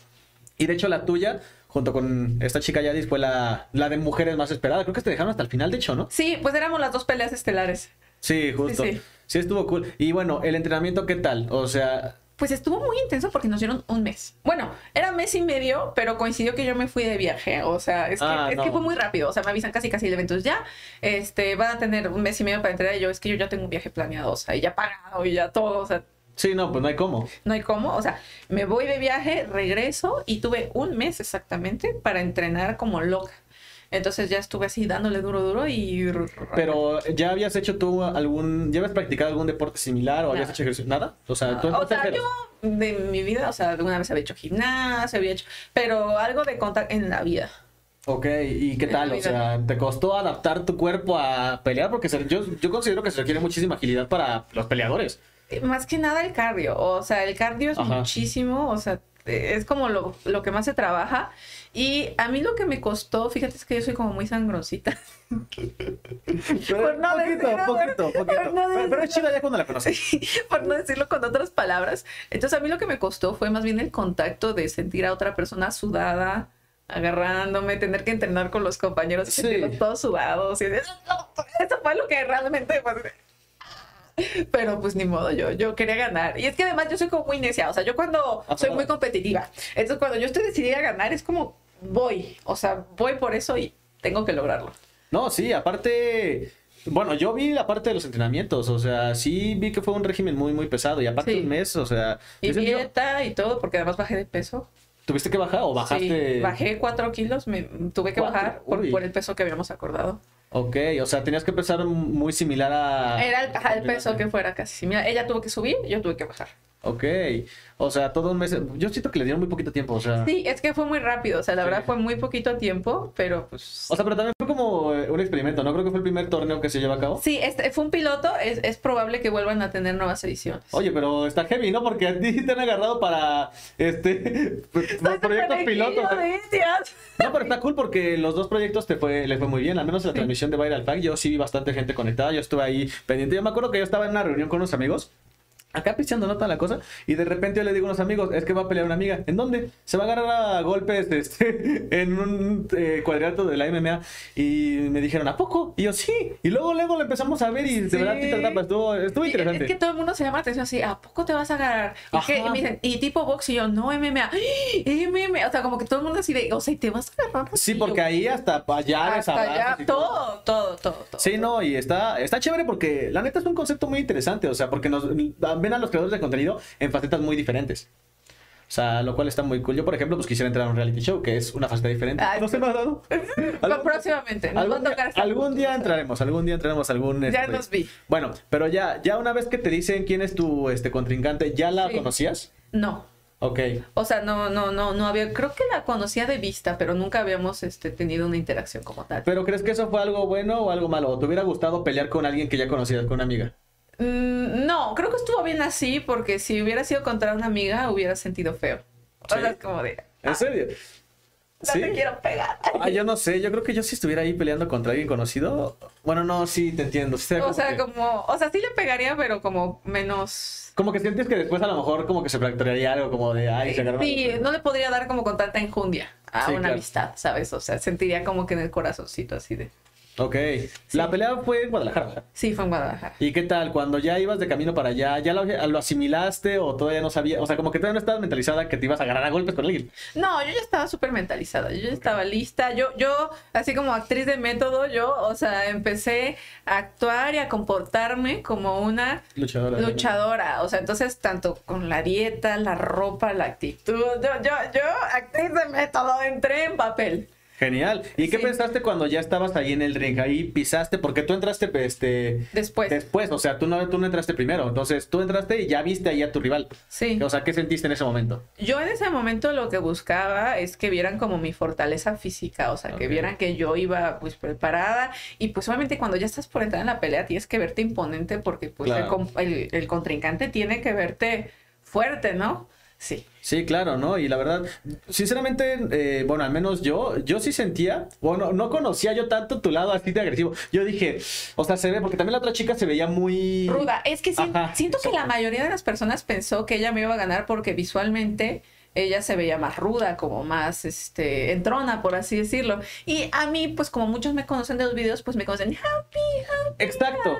Y de hecho, la tuya junto con esta chica Yadis fue la, la de mujeres más esperada. Creo que te dejaron hasta el final, de hecho, ¿no? Sí, pues éramos las dos peleas estelares. Sí, justo. Sí, sí, estuvo cool. Y bueno, el entrenamiento, ¿qué tal? O sea, pues estuvo muy intenso porque nos dieron un mes. Bueno, era mes y medio, pero coincidió que yo me fui de viaje. O sea, es, que, ah, es que, fue muy rápido. O sea, me avisan casi casi el evento. Ya, este, van a tener un mes y medio para entregar. Y yo, es que yo ya tengo un viaje planeado, o sea, y ya pagado y ya todo. O sea, Sí, no, pues no hay cómo. No hay cómo. O sea, me voy de viaje, regreso y tuve un mes exactamente para entrenar como loca. Entonces ya estuve así dándole duro, duro y... Pero ¿ya habías hecho tú algún... ¿Ya habías practicado algún deporte similar o habías hecho ejercicio? ¿Nada? O sea, ¿tú o sea yo de mi vida, o sea, alguna vez había hecho gimnasia, había hecho... Pero algo de contacto en la vida. Ok, ¿y qué tal? O sea, ¿te costó adaptar tu cuerpo a pelear? Porque yo, yo considero que se requiere muchísima agilidad para los peleadores. Más que nada el cardio, o sea, el cardio es muchísimo, o sea, es como lo, lo, que más se trabaja. Y a mí lo que me costó, fíjate, es que yo soy como muy sangrosita. por no poquito, poquito, poquito. pero, es chida ya cuando la conoces. por no decirlo con otras palabras. Entonces, a mí lo que me costó fue más bien el contacto de sentir a otra persona sudada, agarrándome, tener que entrenar con los compañeros y sentirlos todos sudados. Y eso, eso fue lo que realmente... Pues, pero pues ni modo, yo, yo quería ganar. Y es que además yo soy como muy necia, o sea, yo cuando soy muy competitiva, entonces cuando yo estoy decidida a ganar es como voy, o sea, voy por eso y tengo que lograrlo. No, sí, aparte, bueno, yo vi la parte de los entrenamientos, o sea, sí vi que fue un régimen muy, muy pesado y aparte un mes, o sea... Y dieta y todo, porque además bajé de peso. ¿Tuviste que bajar o bajaste? Sí, bajé cuatro kilos, me tuve que bajar por, por, el peso que habíamos acordado. Ok, o sea, tenías que pesar muy similar a... Era el, el peso que fuera casi similar. Ella tuvo que subir, yo tuve que bajar. Ok, o sea, todo un mes. Yo siento que le dieron muy poquito tiempo, o sea. Sí, es que fue muy rápido, o sea, la verdad fue muy poquito tiempo, pero pues. O sea, pero también fue como eh, un experimento, ¿no? Creo que fue el primer torneo que se lleva a cabo. Sí, este fue un piloto, es, es probable que vuelvan a tener nuevas ediciones. Oye, pero está heavy, ¿no? Porque a ti te han agarrado para este proyectos pilotos. No, pero está cool porque los dos proyectos te fue, le fue muy bien, al menos la transmisión de Viral Pack, yo sí vi bastante gente conectada, yo estuve ahí pendiente. Yo me acuerdo que yo estaba en una reunión con unos amigos acá pisteando nota la cosa. Y de repente yo le digo a unos amigos es que va a pelear una amiga ¿en dónde? se va a agarrar a golpes este, en un eh, cuadrilátero de la MMA y me dijeron ¿a poco? y yo sí y luego luego lo empezamos a ver y de verdad estuvo, estuvo interesante es que todo el mundo se llama la atención así ¿a poco te vas a agarrar? y, y me dicen ¿y tipo box? y yo no MMA MMA o sea como que todo el mundo así de o sea ¿y te vas a agarrar? sí porque ahí hasta allá hasta allá todo, todo, todo, todo sí no y está está chévere porque la neta es un concepto muy interesante o sea porque nos ven a los creadores de contenido en facetas muy diferentes. O sea, lo cual está muy cool. Yo, por ejemplo, pues quisiera entrar a un reality show, que es una faceta diferente. no se me ha dado. próximamente. algún, día, entraremos, algún día entraremos algún... Ya este, nos vi. Bueno, pero ya, ya una vez que te dicen quién es tu este, contrincante, ¿ya la conocías? No. Ok. O sea, no, no, no, no había, creo que la conocía de vista, pero nunca habíamos este, tenido una interacción como tal. ¿Pero crees que eso fue algo bueno o algo malo? ¿O te hubiera gustado pelear con alguien que ya conocías, con una amiga? Mm, no, creo que estuvo bien así porque si hubiera sido contra una amiga hubiera sentido feo. O sea, es como de... ¿En serio? No te quiero pegar. Ah, yo no sé, yo creo que yo si estuviera ahí peleando contra alguien conocido, bueno, no, sí, te entiendo. o sea, como, o sea, sí le pegaría, pero como menos... Como que sientes que después a lo mejor como que se fracturaría algo como de, ay, se Sí, no le podría dar como con tanta enjundia a una amistad, ¿sabes? O sea, sentiría como que en el corazoncito así de... Ok. La pelea fue en Guadalajara. Sí, fue en Guadalajara. ¿Y qué tal? Cuando ya ibas de camino para allá, ¿ya lo, asimilaste o todavía no sabías? O sea, como que todavía no estabas mentalizada que te ibas a agarrar a golpes con alguien. No, yo ya estaba súper mentalizada. Yo ya estaba lista. Yo, yo, así como actriz de método, yo, o sea, empecé a actuar y a comportarme como una luchadora. Luchadora. O sea, entonces, tanto con la dieta, la ropa, la actitud. Yo, yo, yo, actriz de método, entré en papel. Genial. ¿Y qué pensaste cuando ya estabas ahí en el ring? Ahí pisaste, porque tú entraste este, después. Después, o sea, tú no, tú no entraste primero. Entonces, tú entraste y ya viste ahí a tu rival. Sí. O sea, ¿qué sentiste en ese momento? Yo en ese momento lo que buscaba es que vieran como mi fortaleza física, o sea, que vieran que yo iba pues preparada y pues obviamente cuando ya estás por entrar en la pelea tienes que verte imponente porque pues el, el contrincante tiene que verte fuerte, ¿no? Sí. Sí, claro, ¿no? Y la verdad, sinceramente, eh, bueno, al menos yo, yo sí sentía, bueno, no conocía yo tanto tu lado así de agresivo. Yo dije, o sea, se ve, porque también la otra chica se veía muy... Ruda. Es que siento que la mayoría de las personas pensó que ella me iba a ganar porque visualmente ella se veía más ruda, como más, este, entrona, por así decirlo. Y a mí, pues como muchos me conocen de los videos, pues me conocen happy, happy. Exacto.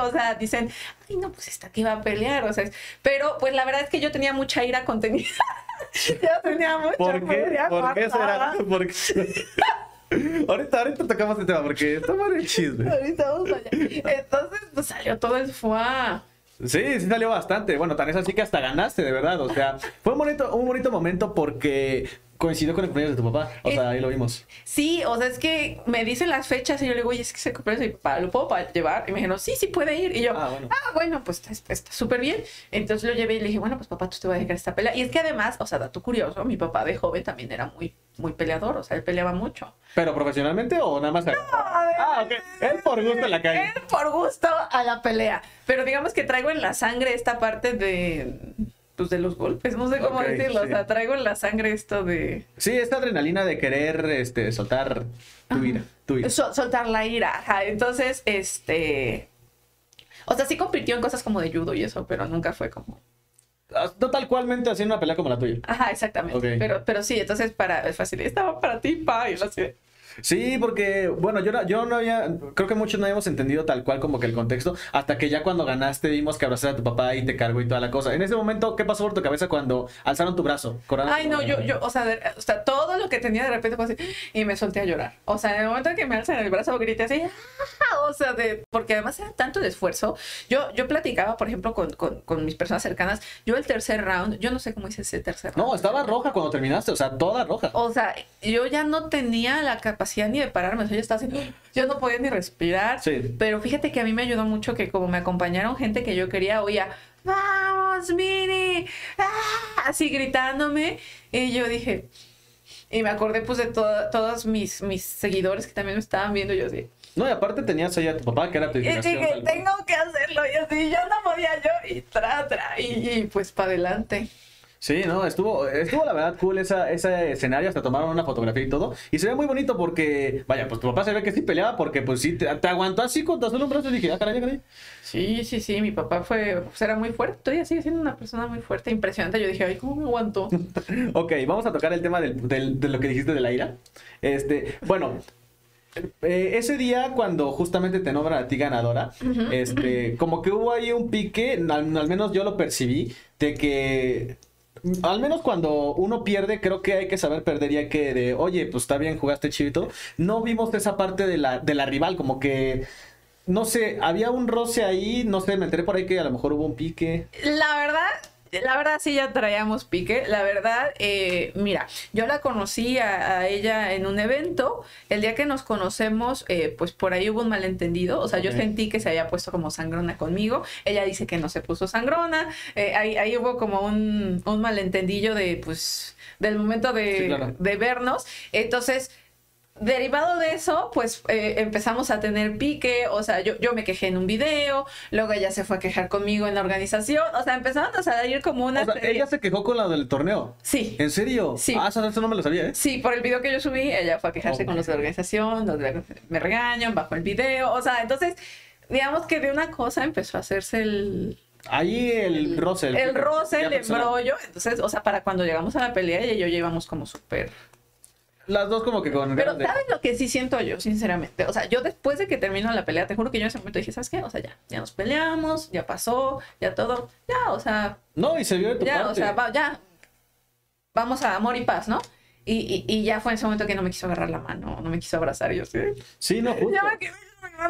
O sea, dicen, ay, no, pues esta que va a pelear, o sea, pero pues la verdad es que yo tenía mucha ira contenida. ya tenía mucha ¿Por qué? ¿Por qué será? ¿Por qué? ahorita, ahorita tocamos el tema porque está mal el chisme. ahorita vamos allá. Entonces, pues salió todo el fuá. Sí, sí salió bastante. Bueno, tan es así que hasta ganaste, de verdad. O sea, fue un bonito, un bonito momento porque coincidió con el cumpleaños de tu papá. O sea, ahí lo vimos. Sí, o sea, es que me dicen las fechas y yo le digo, oye, es que se cumpleaños de mi papá, ¿lo puedo llevar? Y me dijeron, sí, sí puede ir. Y yo, ah, bueno, ah, bueno pues está súper bien. Entonces lo llevé y le dije, bueno, pues papá, tú te vas a dejar esta pelea. Y es que además, o sea, dato curioso, mi papá de joven también era muy, muy peleador, o sea, él peleaba mucho. ¿Pero profesionalmente o nada más? No, ah, ok. Él por gusto a la calle. Él por gusto a la pelea. Pero digamos que traigo en la sangre esta parte de pues, de los golpes, no sé cómo decirlo, o sea, traigo en la sangre esto de... Sí, esta adrenalina de querer, este, soltar tu ira, tu ira. soltar la ira, ajá, entonces, este... O sea, sí compitió en cosas como de judo y eso, pero nunca fue como... Ah, no tal cualmente haciendo una pelea como la tuya. Ajá, exactamente. Pero, pero sí, entonces para, es fácil, estaba para ti, pa, y lo sé. Sí, porque, bueno, yo, yo no había, creo que muchos no habíamos entendido tal cual como que el contexto, hasta que ya cuando ganaste vimos que abrazaste a tu papá y te cargó y toda la cosa. En ese momento, ¿qué pasó por tu cabeza cuando alzaron tu brazo? Ay, no, yo, yo, o sea, o sea, todo lo que tenía de repente fue así, y me solté a llorar. O sea, en el momento en que me alzan el brazo, grité así, o sea, de, porque además era tanto el esfuerzo. Yo, yo platicaba, por ejemplo, con, con, con mis personas cercanas, yo el tercer round, yo no sé cómo hice ese tercer round. No, estaba roja cuando terminaste, o sea, toda roja. O sea, yo ya no tenía la capacidad capacidad ni de pararme, o sea, yo estaba así, yo no podía ni respirar. Sí. Pero fíjate que a mí me ayudó mucho que como me acompañaron gente que yo quería, oía, vamos, Mini, ¡Ah! así gritándome. Y yo dije, y me acordé pues de to- todos mis, mis seguidores que también me estaban viendo, yo así. No, y aparte tenías ahí a tu papá, que era tu Y dije, tengo que hacerlo, y así, yo no podía yo, y tra, tra, y, y pues para adelante. Sí, no, estuvo, estuvo la verdad cool esa, ese escenario, hasta tomaron una fotografía y todo. Y se ve muy bonito porque, vaya, pues tu papá se ve que sí peleaba porque pues sí, te, te aguantó así con solo un brazo y dije, ah, caray, caray. Sí, sí, sí, mi papá fue, pues era muy fuerte, todavía sigue siendo una persona muy fuerte, impresionante. Yo dije, ay, ¿cómo me aguantó? Ok, vamos a tocar el tema del, del- de lo que dijiste de la ira. Este, bueno, eh, ese día cuando justamente te nombran a ti ganadora, este, como que hubo ahí un pique, al, al menos yo lo percibí, de que al menos cuando uno pierde, creo que hay que saber perder y hay que de, oye, pues está bien, jugaste todo. No vimos esa parte de la, de la rival, como que, no sé, había un roce ahí, no sé, me enteré por ahí que a lo mejor hubo un pique. La verdad, la verdad sí ya traíamos pique. La verdad, eh, mira, yo la conocí a, a ella en un evento. El día que nos conocemos, eh, pues por ahí hubo un malentendido. O sea, yo sentí que se había puesto como sangrona conmigo. Ella dice que no se puso sangrona. Eh, ahí, ahí hubo como un, un malentendillo de, pues, del momento de, Sí, claro. de vernos. Entonces, derivado de eso, pues eh, empezamos a tener pique, o sea, yo, yo me quejé en un video, luego ella se fue a quejar conmigo en la organización, o sea, empezaron a salir como una... O sea, ella se quejó con la del torneo. Sí, ¿En serio? Sí. Ah, eso, eso no me lo sabía, ¿eh? sí, por el video que yo subí, ella fue a quejarse Ok. con los de la organización, los de la- me regañan bajo el video, o sea, entonces, digamos que de una cosa empezó a hacerse el... Ahí el roce. El roce, ya el personal. embrollo, entonces, o sea, para cuando llegamos a la pelea, ella y yo llevamos como súper Las dos como que con... Pero ¿sabes lo que sí siento yo, sinceramente? O sea, yo después de que terminó la pelea, te juro que yo en ese momento dije, ¿sabes qué? O sea, ya, ya nos peleamos, ya pasó, ya todo, ya, o sea, No, y se vio de tu ya, parte. o sea, va- ya, vamos a amor y paz, ¿no? Y, y, y ya fue en ese momento que no me quiso agarrar la mano, no me quiso abrazar, y yo sí. Sí, no, justo. Ya me quedé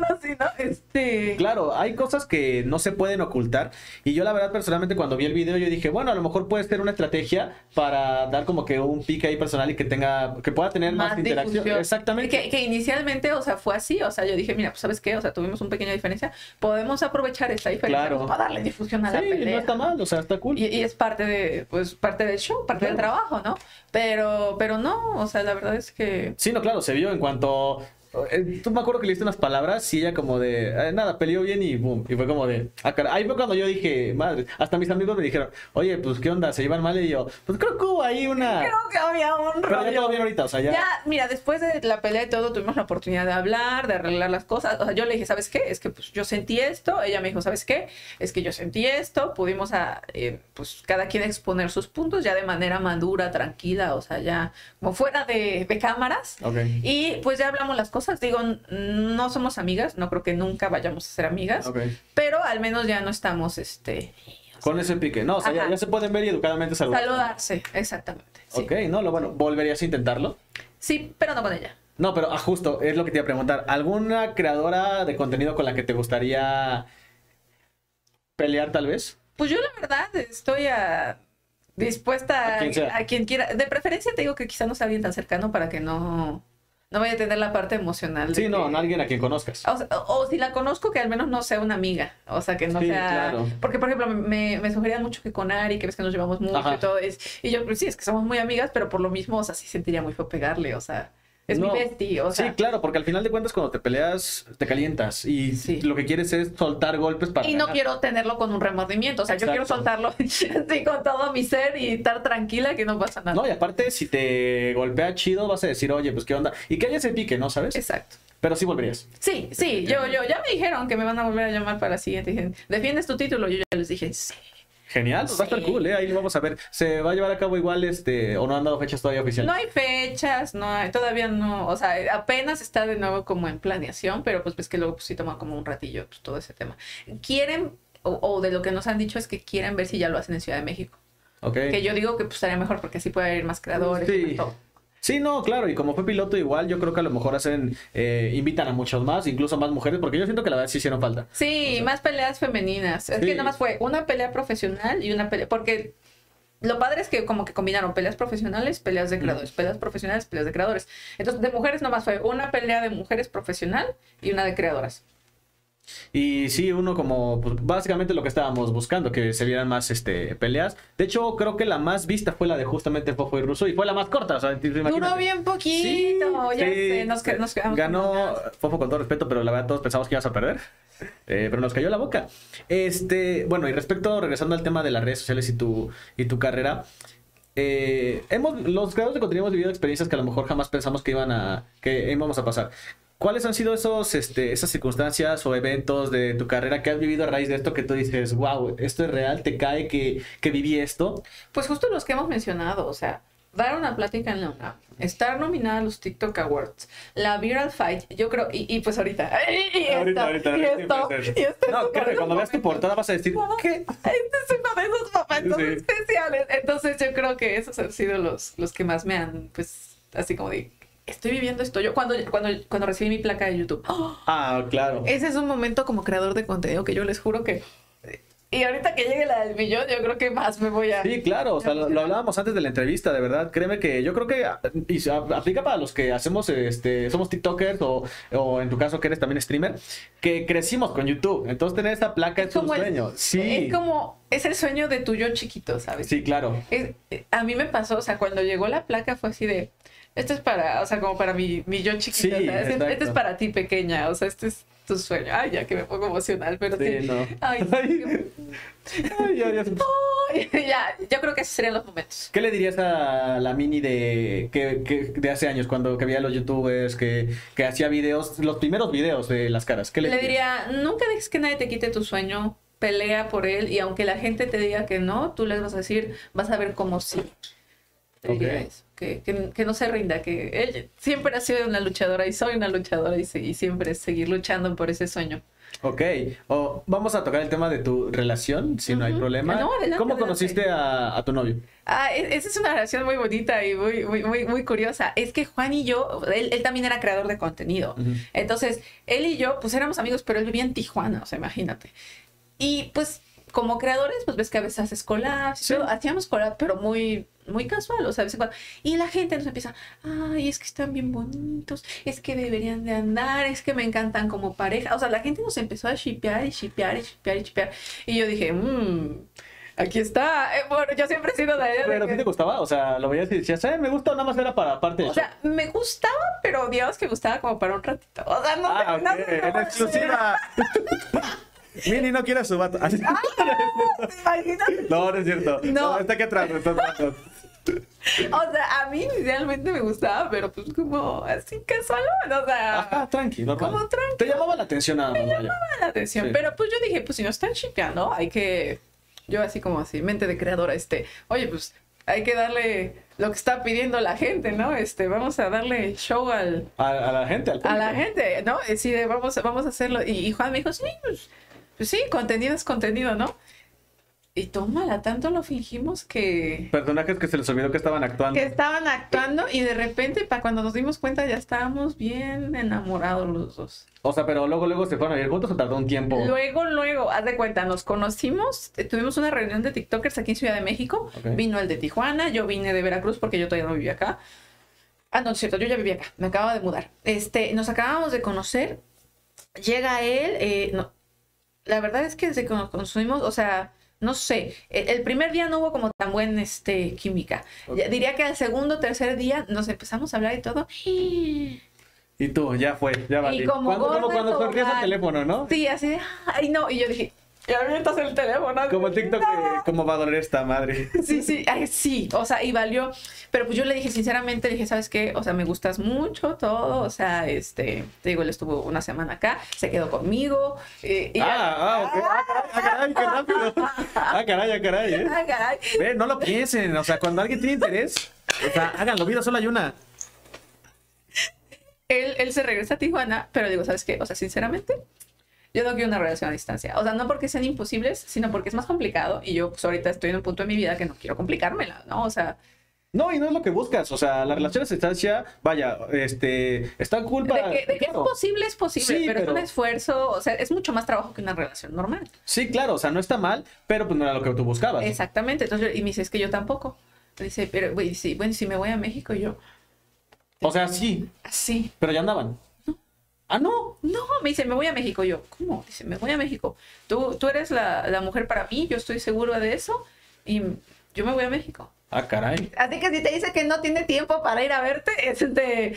así, ¿no? Este... Claro, hay cosas que no se pueden ocultar. Y yo la verdad personalmente cuando vi el video yo dije, bueno, a lo mejor puede ser una estrategia para dar como que un pique ahí personal y que tenga, que pueda tener más, interacción. difusión. Exactamente. Que, que inicialmente, o sea, fue así, o sea, yo dije, mira, pues sabes qué, o sea, tuvimos una pequeña diferencia, podemos aprovechar esta diferencia Claro. pues, para darle difusión a la Sí, pelea. no está mal, o sea, está cool. Y, y es parte de, pues, parte del show, parte del Claro. trabajo, ¿no? Pero, pero no, o sea, la verdad es que Sí, no, claro, se vio en cuanto. Eh, Tú me acuerdo que le diste unas palabras y ella como de, eh, nada, peleó bien y boom. Y fue como de, ah, caray. Ahí fue cuando yo dije, madre, hasta mis amigos me dijeron, oye, pues, ¿qué onda? ¿Se llevan mal? Y yo, pues creo que hubo ahí una... creo que había un Pero ya rollo. todo bien ahorita, o sea, ya... Ya, mira, después de la pelea y todo, tuvimos la oportunidad de hablar, de arreglar las cosas. O sea, yo le dije, ¿sabes qué? Es que pues yo sentí esto. Ella me dijo, ¿sabes qué? Es que yo sentí esto. Pudimos, a, eh, pues, cada quien exponer sus puntos ya de manera madura, tranquila, o sea, ya como fuera de, de cámaras. Ok. Y pues ya hablamos las cosas. Digo, no somos amigas, no creo que nunca vayamos a ser amigas, pero al menos ya no estamos, este, Con ese pique. No, o sea, ya, ya se pueden ver y educadamente saludar. saludarse, exactamente. Sí. Ok, no, lo bueno, ¿volverías a intentarlo? sí, pero no con ella. No, pero ah, justo, es lo que te iba a preguntar. ¿Alguna creadora de contenido con la que te gustaría pelear tal vez? Pues yo la verdad estoy a- dispuesta A quien sea. a quien quiera. De preferencia te digo que quizá no sea alguien tan cercano para que no, no vaya a tener la parte emocional. de Sí, no, que- alguien a quien conozcas. O, sea, o- o si la conozco, que al menos no sea una amiga. O sea, que no Sí, sea. claro. Porque, por ejemplo, me, me sugerían mucho que con Ari, que ves que nos llevamos mucho Ajá. y todo. Es... Y yo, pues sí, es que somos muy amigas, pero por lo mismo, o sea, sí sentiría muy feo pegarle. O sea, es No. mi bestie. O sea, Sí, claro, porque al final de cuentas cuando te peleas te calientas y Sí. lo que quieres es soltar golpes para Y no quiero tenerlo con un remordimiento. O sea, yo quiero soltarlo así con todo mi ser y estar tranquila que no pasa nada. No, y aparte si te golpea chido vas a decir, oye, pues qué onda. Y que haya ese pique, ¿no? ¿Sabes? Exacto. Pero sí volverías. Sí, sí, yo, yo, ya me dijeron que me van a volver a llamar para la siguiente. ¿defiendes tu título? Yo ya les dije, sí. Genial, pues va a estar cool, ¿eh? Ahí lo vamos a ver. ¿Se va a llevar a cabo igual, este, o no han dado fechas todavía oficiales? No hay fechas, no hay, todavía no, o sea, apenas está de nuevo como en planeación, pero pues ves que luego pues, sí toma como un ratillo pues, todo ese tema. Quieren, o, o de lo que nos han dicho es que quieren ver si ya lo hacen en Ciudad de México. Ok. Que yo digo que pues estaría mejor porque así puede haber más creadores. Sí. más todo. Sí, no, claro, y como fue piloto igual, yo creo que a lo mejor hacen, eh, invitan a muchos más, incluso más mujeres, porque yo siento que la verdad sí hicieron falta. Sí, O sea, más peleas femeninas. Es sí. que nada más fue una pelea profesional y una pelea, porque lo padre es que como que combinaron peleas profesionales, peleas de creadores, peleas profesionales, peleas de creadores. Entonces, de mujeres nomás fue una pelea de mujeres profesional y una de creadoras. Y sí, uno como, pues, básicamente lo que estábamos buscando, que se vieran más este, peleas. De hecho, creo que la más vista fue la de justamente Fofo y Russo y fue la más corta. O sea, Duró bien poquito, ya sé, nos, nos quedamos Ganó Fofo con todo respeto, pero la verdad todos pensamos que ibas a perder. Eh, pero nos cayó la boca. Este, bueno, y respecto, regresando al tema de las redes sociales y tu, y tu carrera, eh, hemos, los creadores de contenido hemos vivido experiencias que a lo mejor jamás pensamos que iban a, que íbamos a pasar. ¿Cuáles han sido esos, este, esas circunstancias o eventos de tu carrera que has vivido a raíz de esto que tú dices, wow, esto es real, te cae que, que viví esto? Pues justo los que hemos mencionado, o sea, dar una plática en la UNAM, estar nominada a los TikTok Awards, la Viral Fight, yo creo, y, pues ahorita, y, ahorita, ahorita, y esto, y esto no, claro, cuando veas tu portada vas a decir, ¿qué? Este es uno de esos momentos especiales. Entonces yo creo que esos han sido los, los que más me han, pues, así como de, estoy viviendo esto. Yo cuando, cuando, cuando recibí mi placa de YouTube. Ah, claro. Ese es un momento como creador de contenido que yo les juro que... Y ahorita que llegue la del millón, yo creo que más me voy a... Sí, claro, o sea, lo, hablábamos antes de la entrevista, de verdad. Créeme que yo creo que y aplica para los que hacemos, este, somos TikTokers o, o en tu caso que eres también streamer, que crecimos con YouTube. Entonces tener esta placa es, un sueño. sí. Es como, es el sueño de tu yo chiquito, ¿sabes? Sí, claro. a mí me pasó, o sea, cuando llegó la placa fue así de este es para, o sea, como para mi, mi yo chiquita, este, este, es para ti pequeña, o sea, este es tu sueño. Ay, ya que me pongo emocional, pero sí. No. Ay, Ay, ya, ya. ya, yo creo que esos serían los momentos. ¿Qué le dirías a la mini de, que, que de hace años, cuando que veía los youtubers, que, que hacía videos, los primeros videos de las caras? ¿Qué le, le diría, nunca dejes que nadie te quite tu sueño, pelea por él y aunque la gente te diga que no, tú les vas a decir, vas a ver cómo sí. Te diría eso que, no se rinda, que él siempre ha sido una luchadora y soy una luchadora y, y siempre seguir luchando por ese sueño. Ok, vamos a tocar el tema de tu relación, si no hay problema. ¿Cómo conociste a, tu novio? Ah, e, esa es una relación muy bonita y muy, muy, muy, muy curiosa. Es que Juan y yo, él, también era creador de contenido. Entonces, él y yo, pues éramos amigos, pero él vivía en Tijuana, o sea, imagínate. Y pues, como creadores, pues ves que a veces haces collabs, hacíamos collabs, pero muy muy casual, o sea, Y la gente nos empieza, ay, es que están bien bonitos, es que deberían de andar, es que me encantan como pareja. O sea, la gente nos empezó a shipear y shipear y shipear y shipear. Y yo dije, mmm, aquí está. Eh, bueno, yo siempre he sido de idea. Pero ¿qué te gustaba? O sea, lo veías y decías, eh, me gusta, nada más era para parte O sea, me gustaba, pero digamos que gustaba como para un ratito. O sea, no, ah, no, en exclusiva. Mini no quiere a su vato. Ah, no, no es cierto. No. está aquí atrás, está atrás. O sea, a mí inicialmente me gustaba, pero pues como así casual, o sea. Ajá, tranquilo. Como tranquilo. Te llamaba la atención nada más. Me llamaba la atención, pero pues yo dije, pues si no están shipeando, hay que. Yo así como así, mente de creadora, este, oye, pues hay que darle lo que está pidiendo la gente, ¿no? Este, vamos a darle show al... A, la gente, al A la gente, ¿no? Sí, vamos, vamos a hacerlo. Y, y Juan me dijo, sí, pues, pues sí, contenido es contenido, ¿no? Y tómala, tanto lo fingimos que... Personajes que se les olvidó que estaban actuando. Que estaban actuando y de repente, para cuando nos dimos cuenta, ya estábamos bien enamorados los dos. O sea, pero luego, luego se fueron a ir juntos o tardó un tiempo. Luego, luego, haz de cuenta, nos conocimos, eh, tuvimos una reunión de TikTokers aquí en Ciudad de México. Vino el de Tijuana, yo vine de Veracruz porque yo todavía no vivía acá. Ah, no, es cierto, yo ya vivía acá, me acaba de mudar. Este, nos acabamos de conocer, llega él, eh, no, la verdad es que desde que nos consumimos, o sea, no sé, el primer día no hubo como tan buena este, química. Diría que al segundo o tercer día nos empezamos a hablar y todo. Y tú, ya fue, ya va. Como, como cuando sonrías el teléfono, ¿no? Sí, así, ay no, y yo dije, y avientas el teléfono. Como TikTok, ¿cómo va a doler esta madre? Sí, sí, sí, o sea, y valió. Pero pues yo le dije, sinceramente, le dije, ¿sabes qué? O sea, me gustas mucho todo, o sea, este, te digo, él estuvo una semana acá, se quedó conmigo. Eh, y, ah, ah, ok. Ah, caray, qué rápido. Ah, caray, ah, caray, ¿eh? Ah, caray. Ve, no lo piensen, o sea, cuando alguien tiene interés, o sea, háganlo, vida solo hay una. Él, él se regresa a Tijuana, pero digo, ¿sabes qué? O sea, sinceramente, yo no quiero una relación a distancia. O sea, no porque sean imposibles, sino porque es más complicado y yo pues ahorita estoy en un punto de mi vida que no quiero complicármela, ¿no? O sea, No, y no es lo que buscas. O sea, la relación a distancia, vaya, este, está cool De que, de que es posible, es posible, Sí, pero, es un esfuerzo, o sea, es mucho más trabajo que una relación normal. Sí, claro, o sea, no está mal, pero pues no era lo que tú buscabas. Exactamente. Entonces, y me dice, es que yo tampoco. Me dice, pero, güey, sí, bueno, si me voy a México, yo, O sea, sí, así. pero ya andaban. Ah, no. No, me dice, me voy a México. Yo, ¿cómo? Dice, me voy a México. Tú, tú eres la, la mujer para mí, yo estoy segura de eso, y yo me voy a México. Ah, caray. Así que si te dice que no tiene tiempo para ir a verte, es de,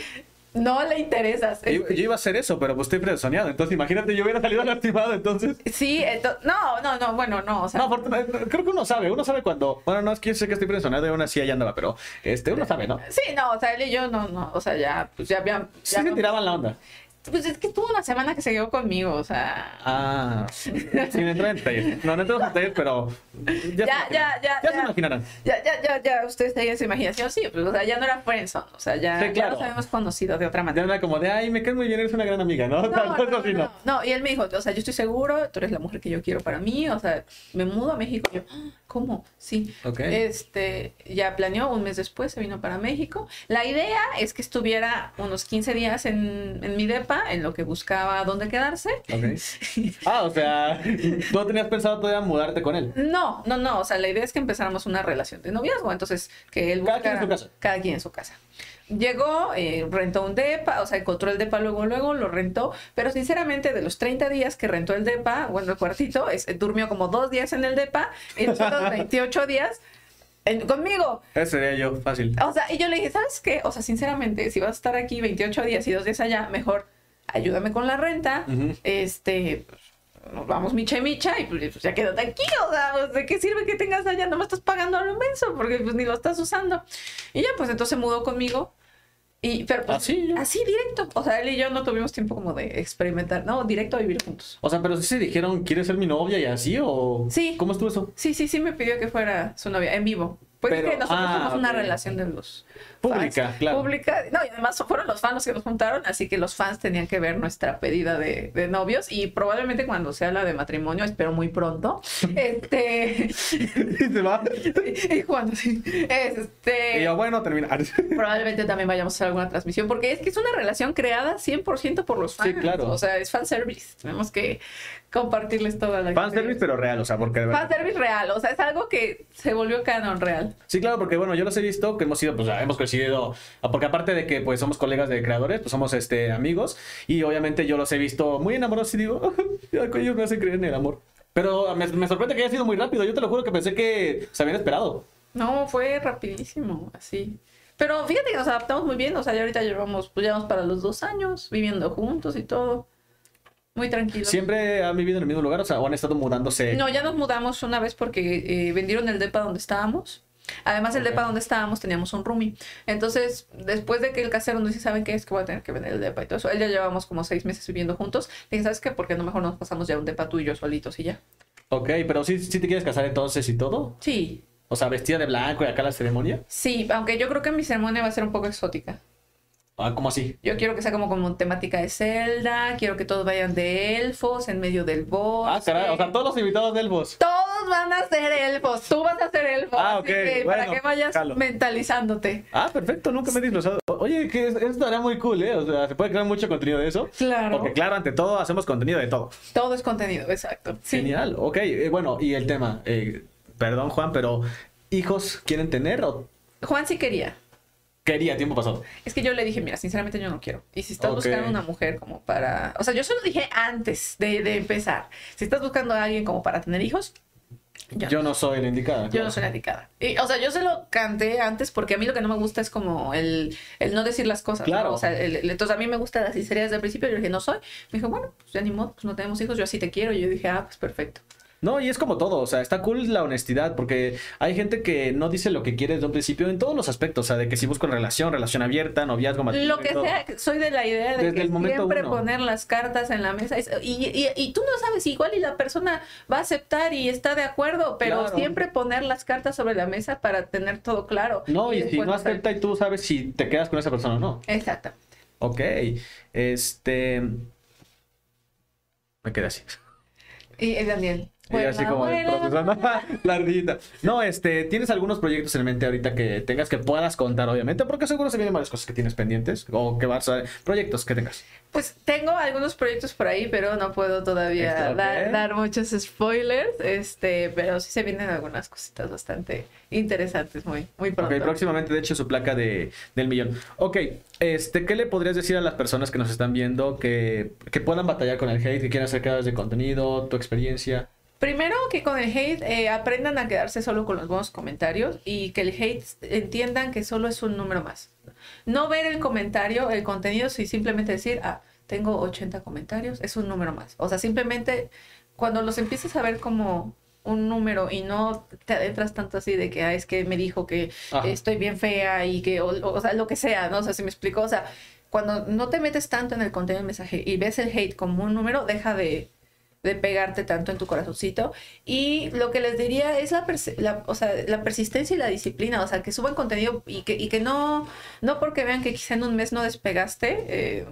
no le interesas. Yo, yo iba a hacer eso, pero pues estoy presoñado. Entonces, imagínate, yo hubiera salido lastimado, entonces. Sí, ento- no, no, no, bueno, no, o sea, No, afortuna- creo que uno sabe, uno sabe cuando. Bueno, no es que yo sé que estoy presionado y aún así allá andaba, pero este, uno sabe, ¿no? sí, no, o sea, él y yo no, no, o sea, ya, pues ya habían, Sí ya se no- tiraban la onda. Pues es que tuvo una semana que se quedó conmigo, o sea, Ah, sin entrar en detalles. No, no entramos en detalles, pero. Ya, Ya, se ya, ya, Ya se imaginarán. ya, ya, ya, ya, ustedes tenían su imaginación, sí, pues, o sea, ya no era friendzone, o sea, ya, ya nos habíamos conocido de otra Ya manera. era como de, ay, me caes muy bien, eres una gran amiga, ¿no? No, no, no, no, no, y él me dijo, o sea, yo estoy seguro, tú eres la mujer que yo quiero para mí, o sea, me mudo a México, yo, "Ah, ¿cómo? Sí, Ok. Este, ya planeó, un mes después se vino para México. La idea es que estuviera unos 15 días en, en mi depa, en lo que buscaba dónde quedarse. Ok. Ah, o sea, ¿no tenías pensado todavía mudarte con él? No, no, no, o sea, la idea es que empezáramos una relación de noviazgo, entonces que él Cada quien en buscara- su casa. Cada quien en su casa. Llegó, eh, rentó un depa, o sea, encontró el depa luego, luego, lo rentó, pero sinceramente de los 30 días que rentó el depa, bueno, el cuartito, es- durmió como dos días en el depa y los otros 28 días en- conmigo. Ese sería yo, fácil. O sea, y yo le dije, ¿sabes qué? O sea, sinceramente, si vas a estar aquí 28 días y dos días allá, mejor ayúdame con la renta. Ujú. Este, pues, nos vamos micha y micha y pues ya quédate aquí. O sea, ¿de qué sirve que tengas allá? No me estás pagando a lo inmenso porque pues ni lo estás usando. Y ya, pues entonces mudó conmigo. Y, pero pues, Así, directo. O sea, él y yo no tuvimos tiempo como de experimentar, ¿no? Directo a vivir juntos. O sea, pero sí se dijeron, ¿quieres ser mi novia y así o...? Sí. ¿Cómo estuvo eso? Sí, sí, sí me pidió que fuera su novia en vivo. Pues Pero- es que nosotros ah, somos una relación de los Pública, fans. claro. Pública. No, y además fueron los fans los que nos juntaron, así que los fans tenían que ver nuestra pedida de, de novios y probablemente cuando se habla de matrimonio, espero muy pronto, este, se va. y cuando sí, este, Y yo, bueno, terminar. probablemente también vayamos a hacer alguna transmisión, porque es que es una relación creada 100% por los fans. Sí, claro. O sea, es fanservice. Tenemos que compartirles toda la Fan service, experiencia. pero real, o sea, porque de verdad. Fanservice real, o sea, es algo que se volvió canon real. Sí, claro, porque bueno, yo los he visto, que hemos sido, pues hemos coincidido, porque aparte de que pues somos colegas de creadores, pues somos este amigos, y obviamente yo los he visto muy enamorados y digo, ellos me hacen creer en el amor. Pero me, me sorprende que haya sido muy rápido, yo te lo juro que pensé que se habían esperado. No, fue rapidísimo, así. Pero fíjate que nos adaptamos muy bien, o sea, ya ahorita llevamos, pues llevamos para los dos años viviendo juntos y todo. Muy tranquilo. Siempre han vivido en el mismo lugar, o sea, o han estado mudándose. No, ya nos mudamos una vez porque eh, vendieron el depa donde estábamos. Además, el depa donde estábamos teníamos un roomie. Entonces, después de que el casero nos dice, ¿saben qué es? Que voy a tener que vender el depa y todo eso. Él ya llevamos como seis meses viviendo juntos. Le dije, ¿sabes qué? Porque no mejor nos pasamos ya un depa tú y yo solitos y ya. Ok, pero sí, sí te quieres casar entonces y todo. Sí, O sea, vestida de blanco y acá la ceremonia. sí, aunque yo creo que mi ceremonia va a ser un poco exótica. Ah, ¿cómo así? Yo quiero que sea como, como temática de Zelda, quiero que todos vayan de elfos en medio del bosque. Ah, caray, o sea, todos los invitados del boss. Todos van a ser elfos, tú vas a ser elfo. Ah, así ok, que para que vayas jalo. mentalizándote. Ah, perfecto, nunca me he disfrazado. Oye, que es- eso estaría muy cool, ¿eh? O sea, se puede crear mucho contenido de eso. Claro. Porque claro, ante todo hacemos contenido de todo. Todo es contenido, exacto. Sí. Genial, ok. eh, bueno, y el tema, eh, perdón Juan, pero ¿hijos quieren tener o Juan sí quería. quería tiempo pasado? Es que yo le dije, mira, sinceramente yo no quiero. Y si estás Ok. buscando una mujer como para... O sea, yo se lo dije antes de, de empezar. Si estás buscando a alguien como para tener hijos, yo, Yo no soy la indicada. Yo claro. no soy la indicada. Y, o sea, yo se lo canté antes porque a mí lo que no me gusta es como el, el no decir las cosas. ¿no? Claro. O sea, el- el- entonces a mí me gusta la sinceridad desde el principio. Yo dije, no soy. Me dijo, bueno, pues ya ni modo, pues no tenemos hijos, yo así te quiero. Y yo dije, ah, pues perfecto. No, y es como todo, o sea, está cool la honestidad, porque hay gente que no dice lo que quiere desde un principio en todos los aspectos, o sea, de que si busco relación, relación abierta, noviazgo, matrimonio. Lo que todo. sea, soy de la idea de Desde que el siempre uno. poner las cartas en la mesa. es- y, y, y tú no sabes, igual y la persona va a aceptar y está de acuerdo, pero Claro. siempre poner las cartas sobre la mesa para tener todo claro. No, y, si después no acepta y tú sabes si te quedas con esa persona o no. Exactamente. Ok, este... Me quedé así. Y eh, Daniel, Y así como ¿no? la ardillita. No, este, ¿tienes algunos proyectos en mente ahorita que tengas que puedas contar, obviamente? Porque seguro se vienen varias cosas que tienes pendientes o que vas a... Proyectos que tengas. Pues tengo algunos proyectos por ahí, pero no puedo todavía dar, muchos spoilers. Este, pero sí se vienen algunas cositas bastante interesantes muy, muy pronto. Ok, próximamente, de hecho, su placa de, del millón. Ok, este, ¿qué le podrías decir a las personas que nos están viendo que, que puedan batallar con el hate, que quieran hacer creadores de contenido, tu experiencia? Primero que con el hate eh, aprendan a quedarse solo con los buenos comentarios y que el hate entiendan que solo es un número más. No ver el comentario, el contenido, y simplemente decir, ah, tengo 80 comentarios, es un número más. O sea, simplemente cuando los empieces a ver como un número y no te adentras tanto así de que, ah, es que me dijo que estoy bien fea y que, o, sea, lo que sea, ¿no? O sea, si me explico, o sea, cuando no te metes tanto en el contenido del mensaje y ves el hate como un número, deja de de pegarte tanto en tu corazoncito. Y lo que les diría es la, la, o sea, la persistencia y la disciplina, o sea, que suban contenido y que, y que no, no porque vean que quizá en un mes no despegaste, eh,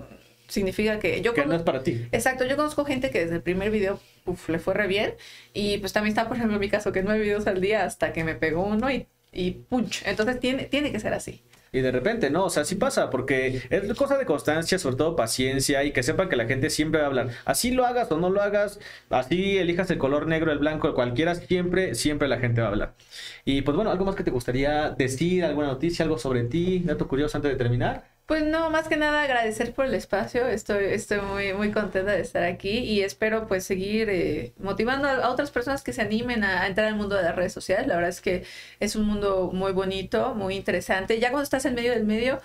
significa que yo... Que no es para ti. Exacto, yo conozco gente que desde el primer video le fue re bien y pues también está, por ejemplo, en mi caso, que nueve videos al día hasta que me pegó uno y, y punch. Entonces tiene, tiene que ser así. Y de repente, no, o sea, sí pasa, porque es cosa de constancia, sobre todo paciencia y que sepan que la gente siempre va a hablar. Así lo hagas o no lo hagas, así elijas el color negro, el blanco, cualquiera, siempre, siempre la gente va a hablar. Y pues bueno, algo más que te gustaría decir, alguna noticia, algo sobre ti, dato curioso antes de terminar. Pues no, más que nada agradecer por el espacio. Estoy, estoy muy, muy contenta de estar aquí y espero pues seguir eh, motivando a, otras personas que se animen a, entrar al mundo de las redes sociales. La verdad es que es un mundo muy bonito, muy interesante. Ya cuando estás en medio del medio,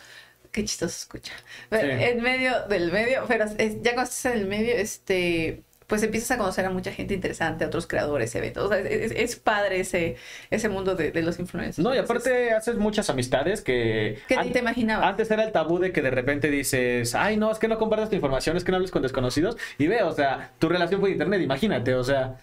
qué chistoso escucha. En medio del medio, pero ya cuando estás en el medio, este pues empiezas a conocer a mucha gente interesante, a otros creadores, eventos. O sea, es, padre ese, ese mundo de, los influencers. No, y aparte haces muchas amistades que... Que ni te imaginabas. Antes era el tabú de que de repente dices, ay, no, es que no compartas tu información, es que no hables con desconocidos. Y ve, o sea, tu relación fue internet, imagínate, o sea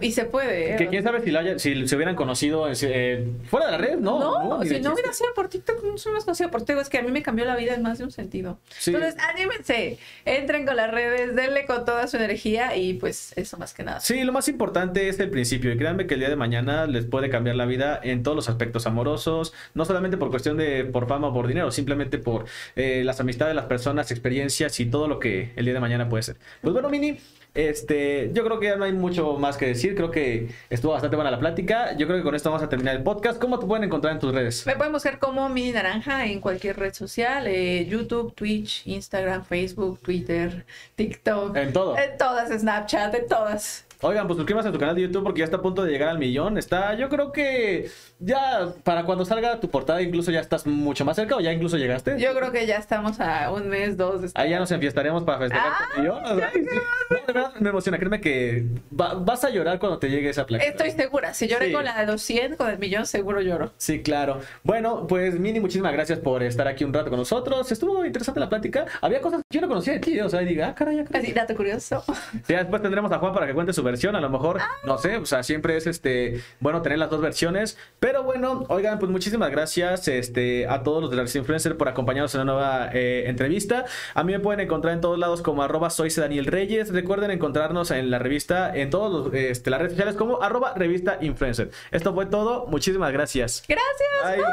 y se puede. ¿eh? Que quién sabe si, si se hubieran conocido eh, fuera de la red, ¿no? No, si no hubiera sido por TikTok, no se hubiera conocido por TikTok. Es que a mí me cambió la vida en más de un sentido. Entonces, anímense, entren con las redes, denle con toda su energía y pues eso más que nada. Sí, lo más importante es el principio. Y créanme que el día de mañana les puede cambiar la vida en todos los aspectos amorosos, no solamente por cuestión de por fama o por dinero, simplemente por eh, las amistades, las personas, experiencias y todo lo que el día de mañana puede ser. Pues bueno, Mini. Este, yo creo que ya no hay mucho más que decir. Creo que estuvo bastante buena la plática. Yo creo que con esto vamos a terminar el podcast. ¿Cómo te pueden encontrar en tus redes? Me pueden buscar como Mini Naranja en cualquier red social: eh, YouTube, Twitch, Instagram, Facebook, Twitter, TikTok. En todo. En todas, Snapchat, en todas. Oigan, pues suscríbanse a tu canal de YouTube porque ya está a punto de llegar al millón. Está, yo creo que ya para cuando salga tu portada incluso ya estás mucho más cerca o ya incluso llegaste. Yo creo que ya estamos a un mes, dos. De Ahí ya nos enfiestaremos para festejar ah, millón. me emociona, créeme que vas a llorar cuando te llegue esa placa. Estoy segura, si lloré con la de los 100, con el millón seguro lloro. Sí, claro. Bueno, pues Mini, muchísimas gracias por estar aquí un rato con nosotros. Estuvo interesante la plática. Había cosas que yo no conocía de ti, o sea, diga, ah, caray, caray. Así, dato curioso. Sí, después tendremos a Juan para que cuente su versión. A lo mejor, no sé, o sea, siempre es este bueno tener las dos versiones. Pero bueno, oigan, pues muchísimas gracias este, a todos los de la Influencer por acompañarnos en la nueva eh, entrevista. A mí me pueden encontrar en todos lados como arroba soy Daniel Reyes. Recuerden encontrarnos en la revista, en todas este, las redes sociales como arroba revista influencer. Esto fue todo. Muchísimas gracias. Gracias.